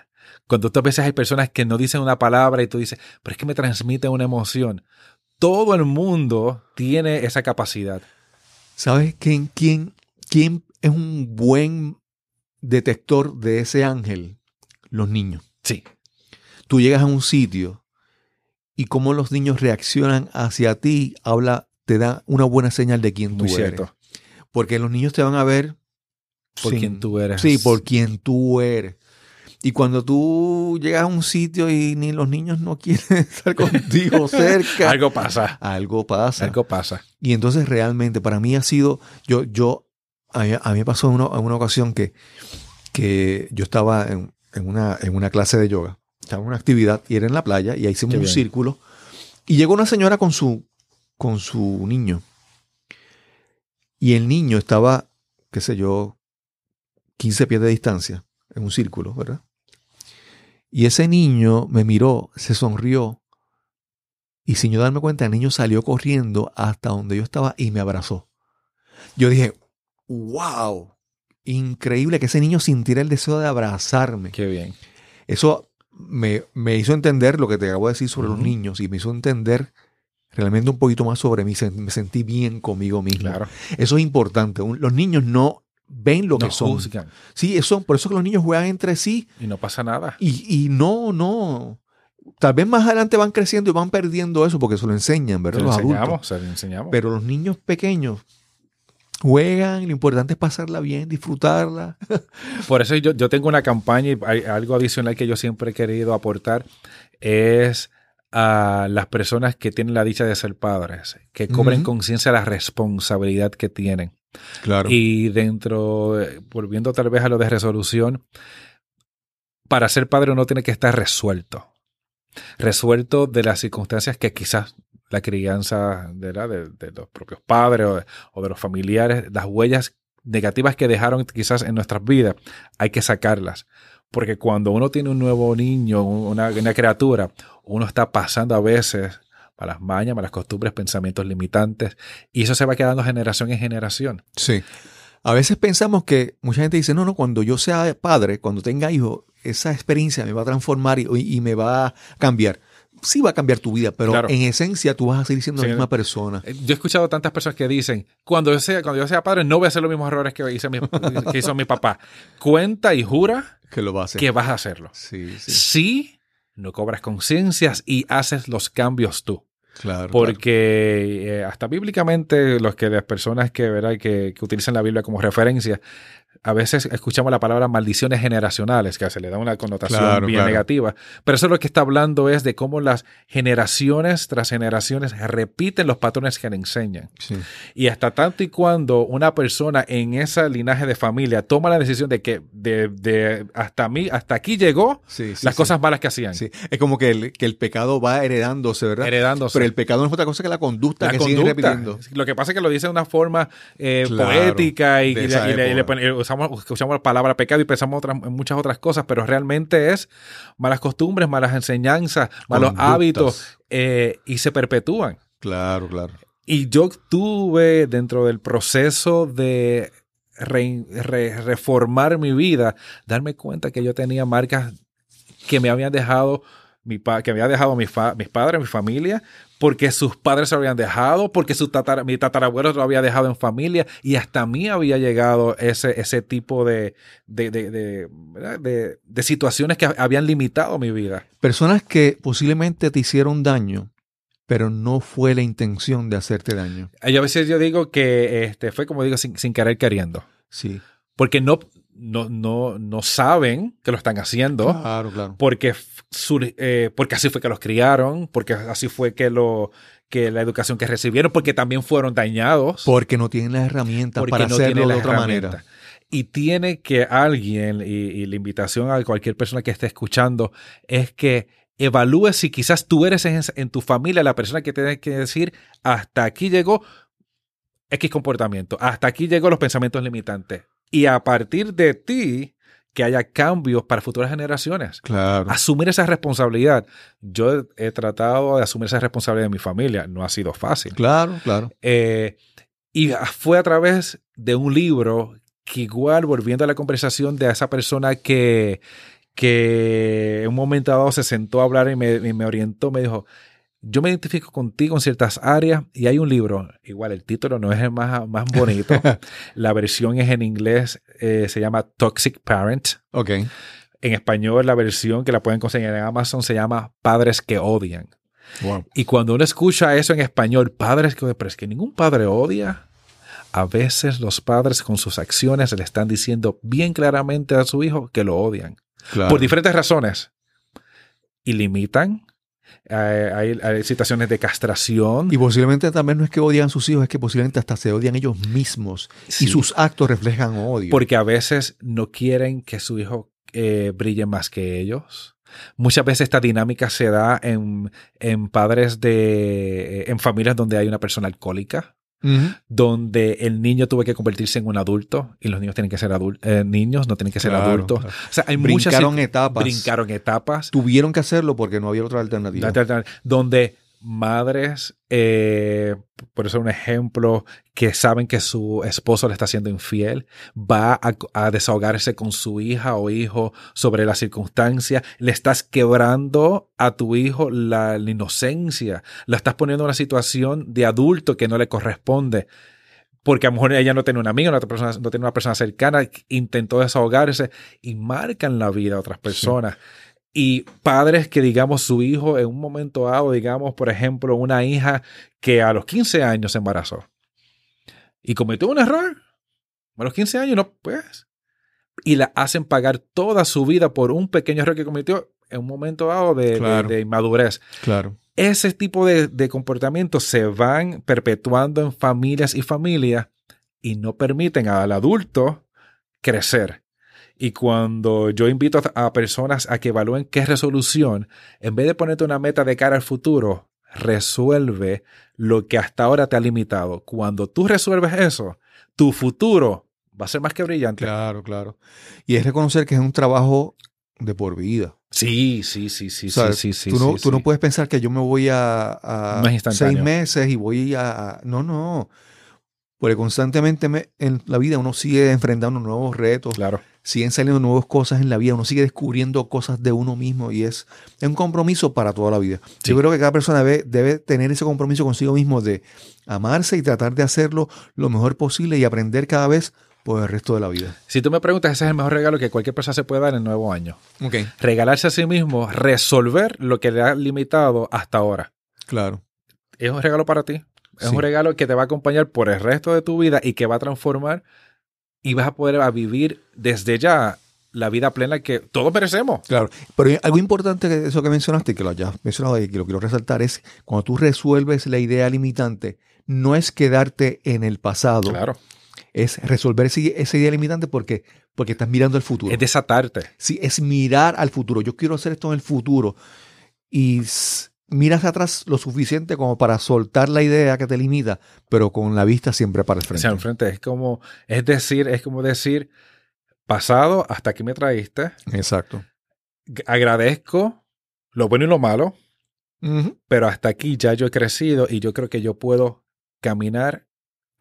Cuando tú a veces hay personas que no dicen una palabra y tú dices, pero es que me transmite una emoción. Todo el mundo tiene esa capacidad. ¿Sabes quién, quién, quién es un buen detector de ese ángel? Los niños. Sí tú llegas a un sitio y cómo los niños reaccionan hacia ti, habla, te da una buena señal de quién tú eres. Porque los niños te van a ver por quién tú eres. Sí, por quién tú eres. Y cuando tú llegas a un sitio y ni los niños no quieren estar contigo cerca. algo pasa. Algo pasa. Algo pasa. Y entonces realmente para mí ha sido, yo, yo, a mí, me pasó en una, ocasión que, que yo estaba en, una, en una clase de yoga estaba en una actividad y era en la playa y ahí hicimos un círculo. Y llegó una señora con su, con su niño. Y el niño estaba, qué sé yo, 15 pies de distancia, en un círculo, ¿verdad? Y ese niño me miró, se sonrió, y sin yo darme cuenta, el niño salió corriendo hasta donde yo estaba y me abrazó. Yo dije, wow, increíble que ese niño sintiera el deseo de abrazarme. Qué bien. Eso me, me hizo entender lo que te acabo de decir sobre los niños y me hizo entender realmente un poquito más sobre mí. Se- Me sentí bien conmigo mismo. Claro. Eso es importante. Un- Los niños no ven lo que son. juzgan Sí, eso, por eso que los niños juegan entre sí y no pasa nada. y, y no, no. Tal vez más adelante van creciendo y van perdiendo eso porque se lo enseñan, Se ¿verdad? lo Los enseñamos, adultos. se lo enseñamos. Pero los niños pequeños juegan lo importante es pasarla bien, disfrutarla. Por eso yo, yo tengo una campaña y hay algo adicional que yo siempre he querido aportar es a las personas que tienen la dicha de ser padres, que cobren conciencia de la responsabilidad que tienen. Claro. Y dentro, eh, volviendo tal vez a lo de resolución, para ser padre uno tiene que estar resuelto. Resuelto de las circunstancias que quizás la crianza de, los propios padres o de, los familiares, las huellas negativas que dejaron quizás en nuestras vidas, hay que sacarlas. Porque cuando uno tiene un nuevo niño, una, una criatura, uno está pasando a veces malas mañas, malas costumbres, pensamientos limitantes, y eso se va quedando generación en generación. Sí. A veces pensamos que mucha gente dice, no, no, cuando yo sea padre, cuando tenga hijos, esa experiencia me va a transformar y me va a cambiar. Sí va a cambiar tu vida, pero Claro. en esencia tú vas a seguir siendo Sí. la misma persona. Eh, Yo he escuchado tantas personas que dicen, cuando yo sea, cuando yo sea padre, no voy a hacer los mismos errores que, hice mi- que hizo mi papá. Cuenta y jura Que lo va a hacer. que vas a hacerlo. Sí, sí. Si no cobras conciencias y haces los cambios tú. Claro. Porque eh, hasta bíblicamente los que las personas que, ¿verdad? que, que utilizan la Biblia como referencia, a veces escuchamos la palabra maldiciones generacionales, que se le da una connotación Claro, bien claro. negativa. Pero eso lo que está hablando es de cómo las generaciones tras generaciones repiten los patrones que le enseñan. Sí. Y hasta tanto y cuando una persona en ese linaje de familia toma la decisión de que de, de hasta mí, hasta aquí llegó, Sí, sí, las cosas malas que hacían. Es como que el, que el pecado va heredándose, ¿verdad? Heredándose. Pero el pecado no es otra cosa que la conducta la que sigue conducta. repitiendo. Lo que pasa es que lo dice de una forma eh, Claro, poética y, le- y le- le. Usamos, usamos la palabra pecado y pensamos otras- en muchas otras cosas, pero realmente es malas costumbres, malas enseñanzas, malos Conductas. hábitos eh, y se perpetúan. Claro, claro. Y yo tuve dentro del proceso de re- re- reformar mi vida, darme cuenta que yo tenía marcas que me habían dejado mi pa- que me había dejado mis, mis padres, mi familia, porque sus padres se lo habían dejado, porque su tatara- mi tatarabuelo lo había dejado en familia y hasta a mí había llegado ese, ese tipo de, de, de, de- ¿verdad? de- de situaciones que habían limitado mi vida. Personas que posiblemente te hicieron daño, pero no fue la intención de hacerte daño. Yo a veces yo digo que este, fue como digo, sin, sin querer queriendo. Sí. porque no, no, no, no saben que lo están haciendo, Claro, claro. porque, sur- eh, porque así fue que los criaron, porque así fue que, lo, que la educación que recibieron, porque también fueron dañados. Porque no tienen las herramientas porque para no hacerlo de otra manera. Y tiene que alguien, y, y la invitación a cualquier persona que esté escuchando, es que evalúe si quizás tú eres en, en tu familia la persona que tiene que decir, hasta aquí llegó X comportamiento, hasta aquí llegó los pensamientos limitantes. Y a partir de ti, que haya cambios para futuras generaciones. Claro. Asumir esa responsabilidad. Yo he tratado de asumir esa responsabilidad de mi familia. No ha sido fácil. Claro, claro. Eh, y fue a través de un libro que igual, volviendo a la conversación de esa persona que, que en un momento dado se sentó a hablar y me, y me orientó, me dijo, yo me identifico contigo en ciertas áreas y hay un libro, igual el título no es el más, más bonito, la versión es en inglés, eh, se llama Toxic Parent. Ok. En español, la versión que la pueden conseguir en Amazon se llama Padres que odian. Wow. Y cuando uno escucha eso en español, padres que odian, pero es que ningún padre odia. A veces los padres con sus acciones le están diciendo bien claramente a su hijo que lo odian. Claro. Por diferentes razones. Y limitan. Eh, hay, hay situaciones de castración. Y posiblemente también no es que odian a sus hijos, es que posiblemente hasta se odian ellos mismos. Sí. Y sus actos reflejan odio. porque a veces no quieren que su hijo eh, brille más que ellos. Muchas veces esta dinámica se da en, en padres de. en familias donde hay una persona alcohólica. Donde el niño tuvo que convertirse en un adulto y los niños tienen que ser adultos, eh, niños no tienen que ser Claro, adultos. claro. O sea, hay Brincaron muchas etapas. brincaron etapas Tuvieron que hacerlo porque no había otra alternativa. donde madres, eh, por eso un ejemplo, que saben que su esposo le está siendo infiel, va a, a desahogarse con su hija o hijo sobre la circunstancia, le estás quebrando a tu hijo la, la inocencia, la estás poniendo en una situación de adulto que no le corresponde. Porque a lo mejor ella no tiene una amiga, no tiene, persona, no tiene una persona cercana, intentó desahogarse y marcan la vida a otras personas. Y padres que, digamos, su hijo en un momento dado, digamos, por ejemplo, una hija que a los 15 años se embarazó y cometió un error. A los 15 años, no, pues. Y la hacen pagar toda su vida por un pequeño error que cometió en un momento dado de, de- Claro. de inmadurez. Claro. Ese tipo de, de comportamientos se van perpetuando en familias y familias y no permiten al adulto crecer. Y cuando yo invito a personas a que evalúen qué resolución, en vez de ponerte una meta de cara al futuro, resuelve lo que hasta ahora te ha limitado. Cuando tú resuelves eso, tu futuro va a ser más que brillante. Claro, claro. Y es reconocer que es un trabajo de por vida. Sí, sí, sí, sí, O sea, sí, sí, sí. tú no, sí, tú no puedes pensar que yo me voy a, No seis meses y voy a, a- No, no. Porque constantemente me- en la vida uno sigue enfrentando nuevos retos, Claro. Siguen saliendo nuevas cosas en la vida, uno sigue descubriendo cosas de uno mismo y es, es un compromiso para toda la vida. Sí. Yo creo que cada persona debe, debe tener ese compromiso consigo mismo de amarse y tratar de hacerlo lo mejor posible y aprender cada vez por el resto de la vida. Si tú me preguntas, ese es el mejor regalo que cualquier persona se puede dar en el nuevo año. Regalarse a sí mismo, resolver lo que le ha limitado hasta ahora. Claro. Es un regalo para ti. Es Sí. un regalo que te va a acompañar por el resto de tu vida y que va a transformar y vas a poder a vivir desde ya la vida plena que todos merecemos. Claro, pero algo importante que eso que mencionaste, que lo hayas mencionado y que lo quiero resaltar, es cuando tú resuelves la idea limitante, no es quedarte en el pasado, Claro. es resolver ese- esa idea limitante porque, porque estás mirando al futuro. Es desatarte. Sí, es mirar al futuro. Yo quiero hacer esto en el futuro y s- miras atrás lo suficiente como para soltar la idea que te limita, pero con la vista siempre para el O frente. es como, es decir, es como decir, pasado, hasta aquí me traíste, Exacto. agradezco lo bueno y lo malo, pero hasta aquí ya yo he crecido y yo creo que yo puedo caminar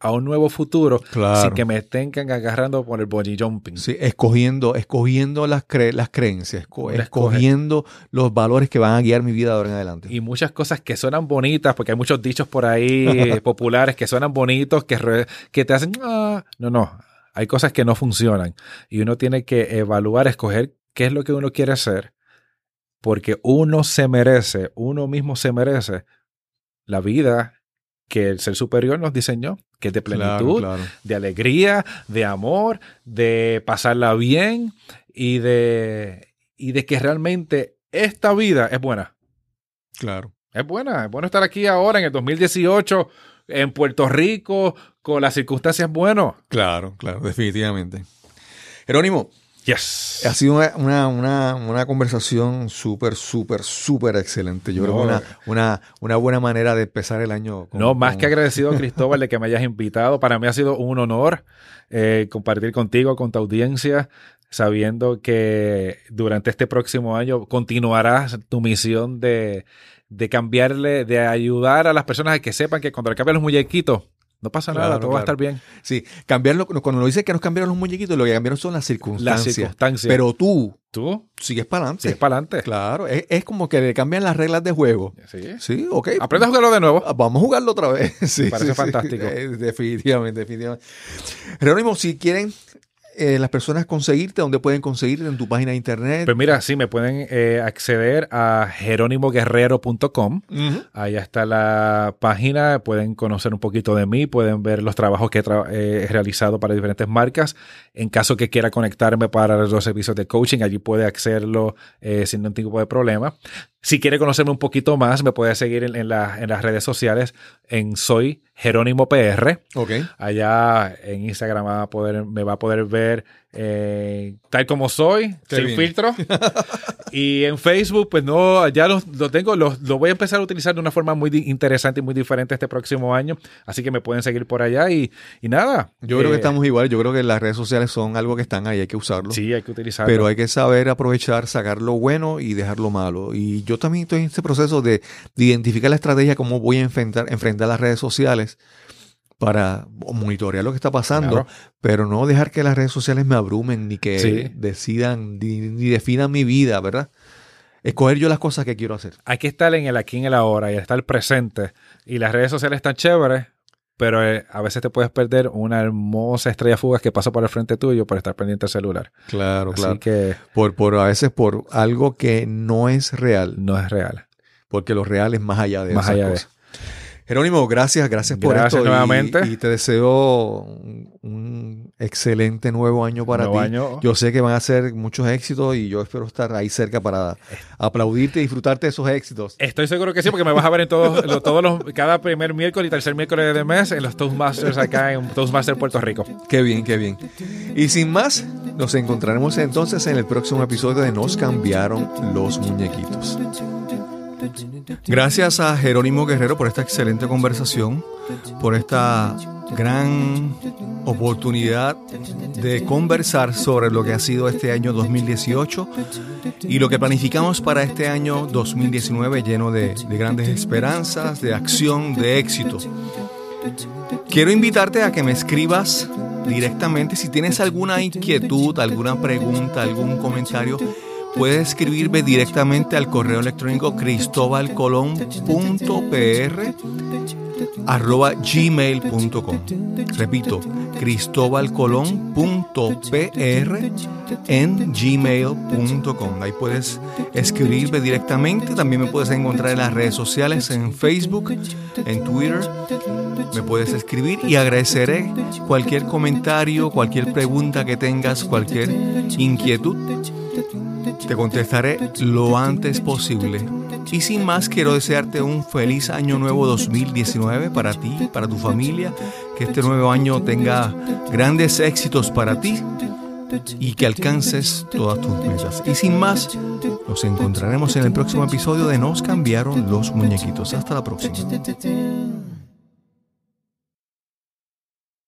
a un nuevo futuro Claro. sin que me tengan agarrando por el bungee jumping. Sí, escogiendo, escogiendo las, cre- las creencias, esco- escogiendo los valores que van a guiar mi vida de ahora en adelante. Y muchas cosas que suenan bonitas, porque hay muchos dichos por ahí populares que suenan bonitos, que, que te hacen, "Ah". no, no, hay cosas que no funcionan. Y uno tiene que evaluar, escoger qué es lo que uno quiere hacer, porque uno se merece, uno mismo se merece la vida que el ser superior nos diseñó, que es de plenitud, Claro, claro. de alegría, de amor, de pasarla bien y de, y de que realmente esta vida es buena. Claro. Es buena, es bueno estar aquí ahora en el 2018 en Puerto Rico con las circunstancias buenas. Claro, claro, definitivamente. Jerónimo, Yes. ha sido una, una, una, conversación súper, súper, súper excelente. Yo creo que una, una, una buena manera de empezar el año. con- No, más con- que agradecido, Cristóbal, de que me hayas invitado. Para mí ha sido un honor eh, compartir contigo, con tu audiencia, sabiendo que durante este próximo año continuarás tu misión de, de cambiarle, de ayudar a las personas a que sepan que cuando le cambian los muñequitos, no pasa nada, Claro, todo va a estar bien. Sí, cambiarlo, cuando nos dice que nos cambiaron los muñequitos, lo que cambiaron son las Las circunstancias. Pero tú tú sigues para adelante. sigues para adelante. Claro, es, es como que le cambian las reglas de juego. Sí. Sí, ok. Aprende a jugarlo de nuevo. Ah, Vamos a jugarlo otra vez. Sí, Parece sí, sí. fantástico. Eh, definitivamente, definitivamente. Jerónimo, si quieren eh, las personas conseguirte, ¿dónde pueden conseguirte? En tu página de internet. Pues mira, sí, me pueden eh, acceder a jerónimoguerrero.com. Ujú. Ahí está la página, pueden conocer un poquito de mí, pueden ver los trabajos que he, tra- eh, he realizado para diferentes marcas. En caso que quiera conectarme para los servicios de coaching, allí puede hacerlo sin ningún tipo de problema. Si quiere conocerme un poquito más, me puede seguir en, en la- en las redes sociales en Soy Jerónimo PR. Ok. Allá en Instagram va a poder, me va a poder ver eh, tal como soy, Qué sin bien. filtro. y en Facebook, pues no, ya lo, lo tengo, lo, lo voy a empezar a utilizar de una forma muy interesante y muy diferente este próximo año. Así que me pueden seguir por allá y, y nada. Yo creo que eh, estamos igual. Yo creo que las redes sociales son algo que están ahí, hay que usarlo. Sí, hay que utilizarlo. Pero hay que saber aprovechar, sacar lo bueno y dejar lo malo. Y yo también estoy en este proceso de, de identificar la estrategia, cómo voy a enfrentar, enfrentar las redes sociales para monitorear lo que está pasando, Claro. pero no dejar que las redes sociales me abrumen ni que Sí. decidan ni, ni definan mi vida, ¿verdad? Escoger yo las cosas que quiero hacer. hay que estar en el aquí y en el ahora y estar presente. Y las redes sociales están chéveres, pero eh, a veces te puedes perder una hermosa estrella fugaz que pasa por el frente tuyo por estar pendiente del celular. Claro, Así que Por, por a veces por algo que no es real, no es real. porque lo real es más allá de Más esas allá de-. Jerónimo, gracias, gracias por Gracias esto. y- nuevamente. Y, te deseo un, un excelente nuevo año para Nuevo ti. año. Yo sé que van a ser muchos éxitos y yo espero estar ahí cerca para aplaudirte y disfrutarte de esos éxitos. Estoy seguro que sí, porque me vas a ver en todos, lo- todos los, cada primer miércoles y tercer miércoles de mes en los Toastmasters acá en Toastmasters Puerto Rico. Qué bien, qué bien. Y sin más, nos encontraremos entonces en el próximo episodio de Nos cambiaron los muñequitos. Gracias a Jerónimo Guerrero por esta excelente conversación, por esta gran oportunidad de conversar sobre lo que ha sido este año 2018 y lo que planificamos para este año 2019 lleno de, de grandes esperanzas, de acción, de éxito. Quiero invitarte a que me escribas directamente si tienes alguna inquietud, alguna pregunta, algún comentario. Puedes escribirme directamente al correo electrónico cristobalcolón.pr arroba gmail.com repito cristobalcolón.pr en gmail.com ahí puedes escribirme directamente. También me puedes encontrar en las redes sociales en Facebook en Twitter. Me puedes escribir y agradeceré cualquier comentario cualquier pregunta que tengas cualquier inquietud te contestaré lo antes posible. Y sin más, quiero desearte un feliz año nuevo 2019 para ti, para tu familia. Que este nuevo año tenga grandes éxitos para ti y que alcances todas tus metas. Y sin más, nos encontraremos en el próximo episodio de Nos cambiaron los muñequitos. Hasta la próxima.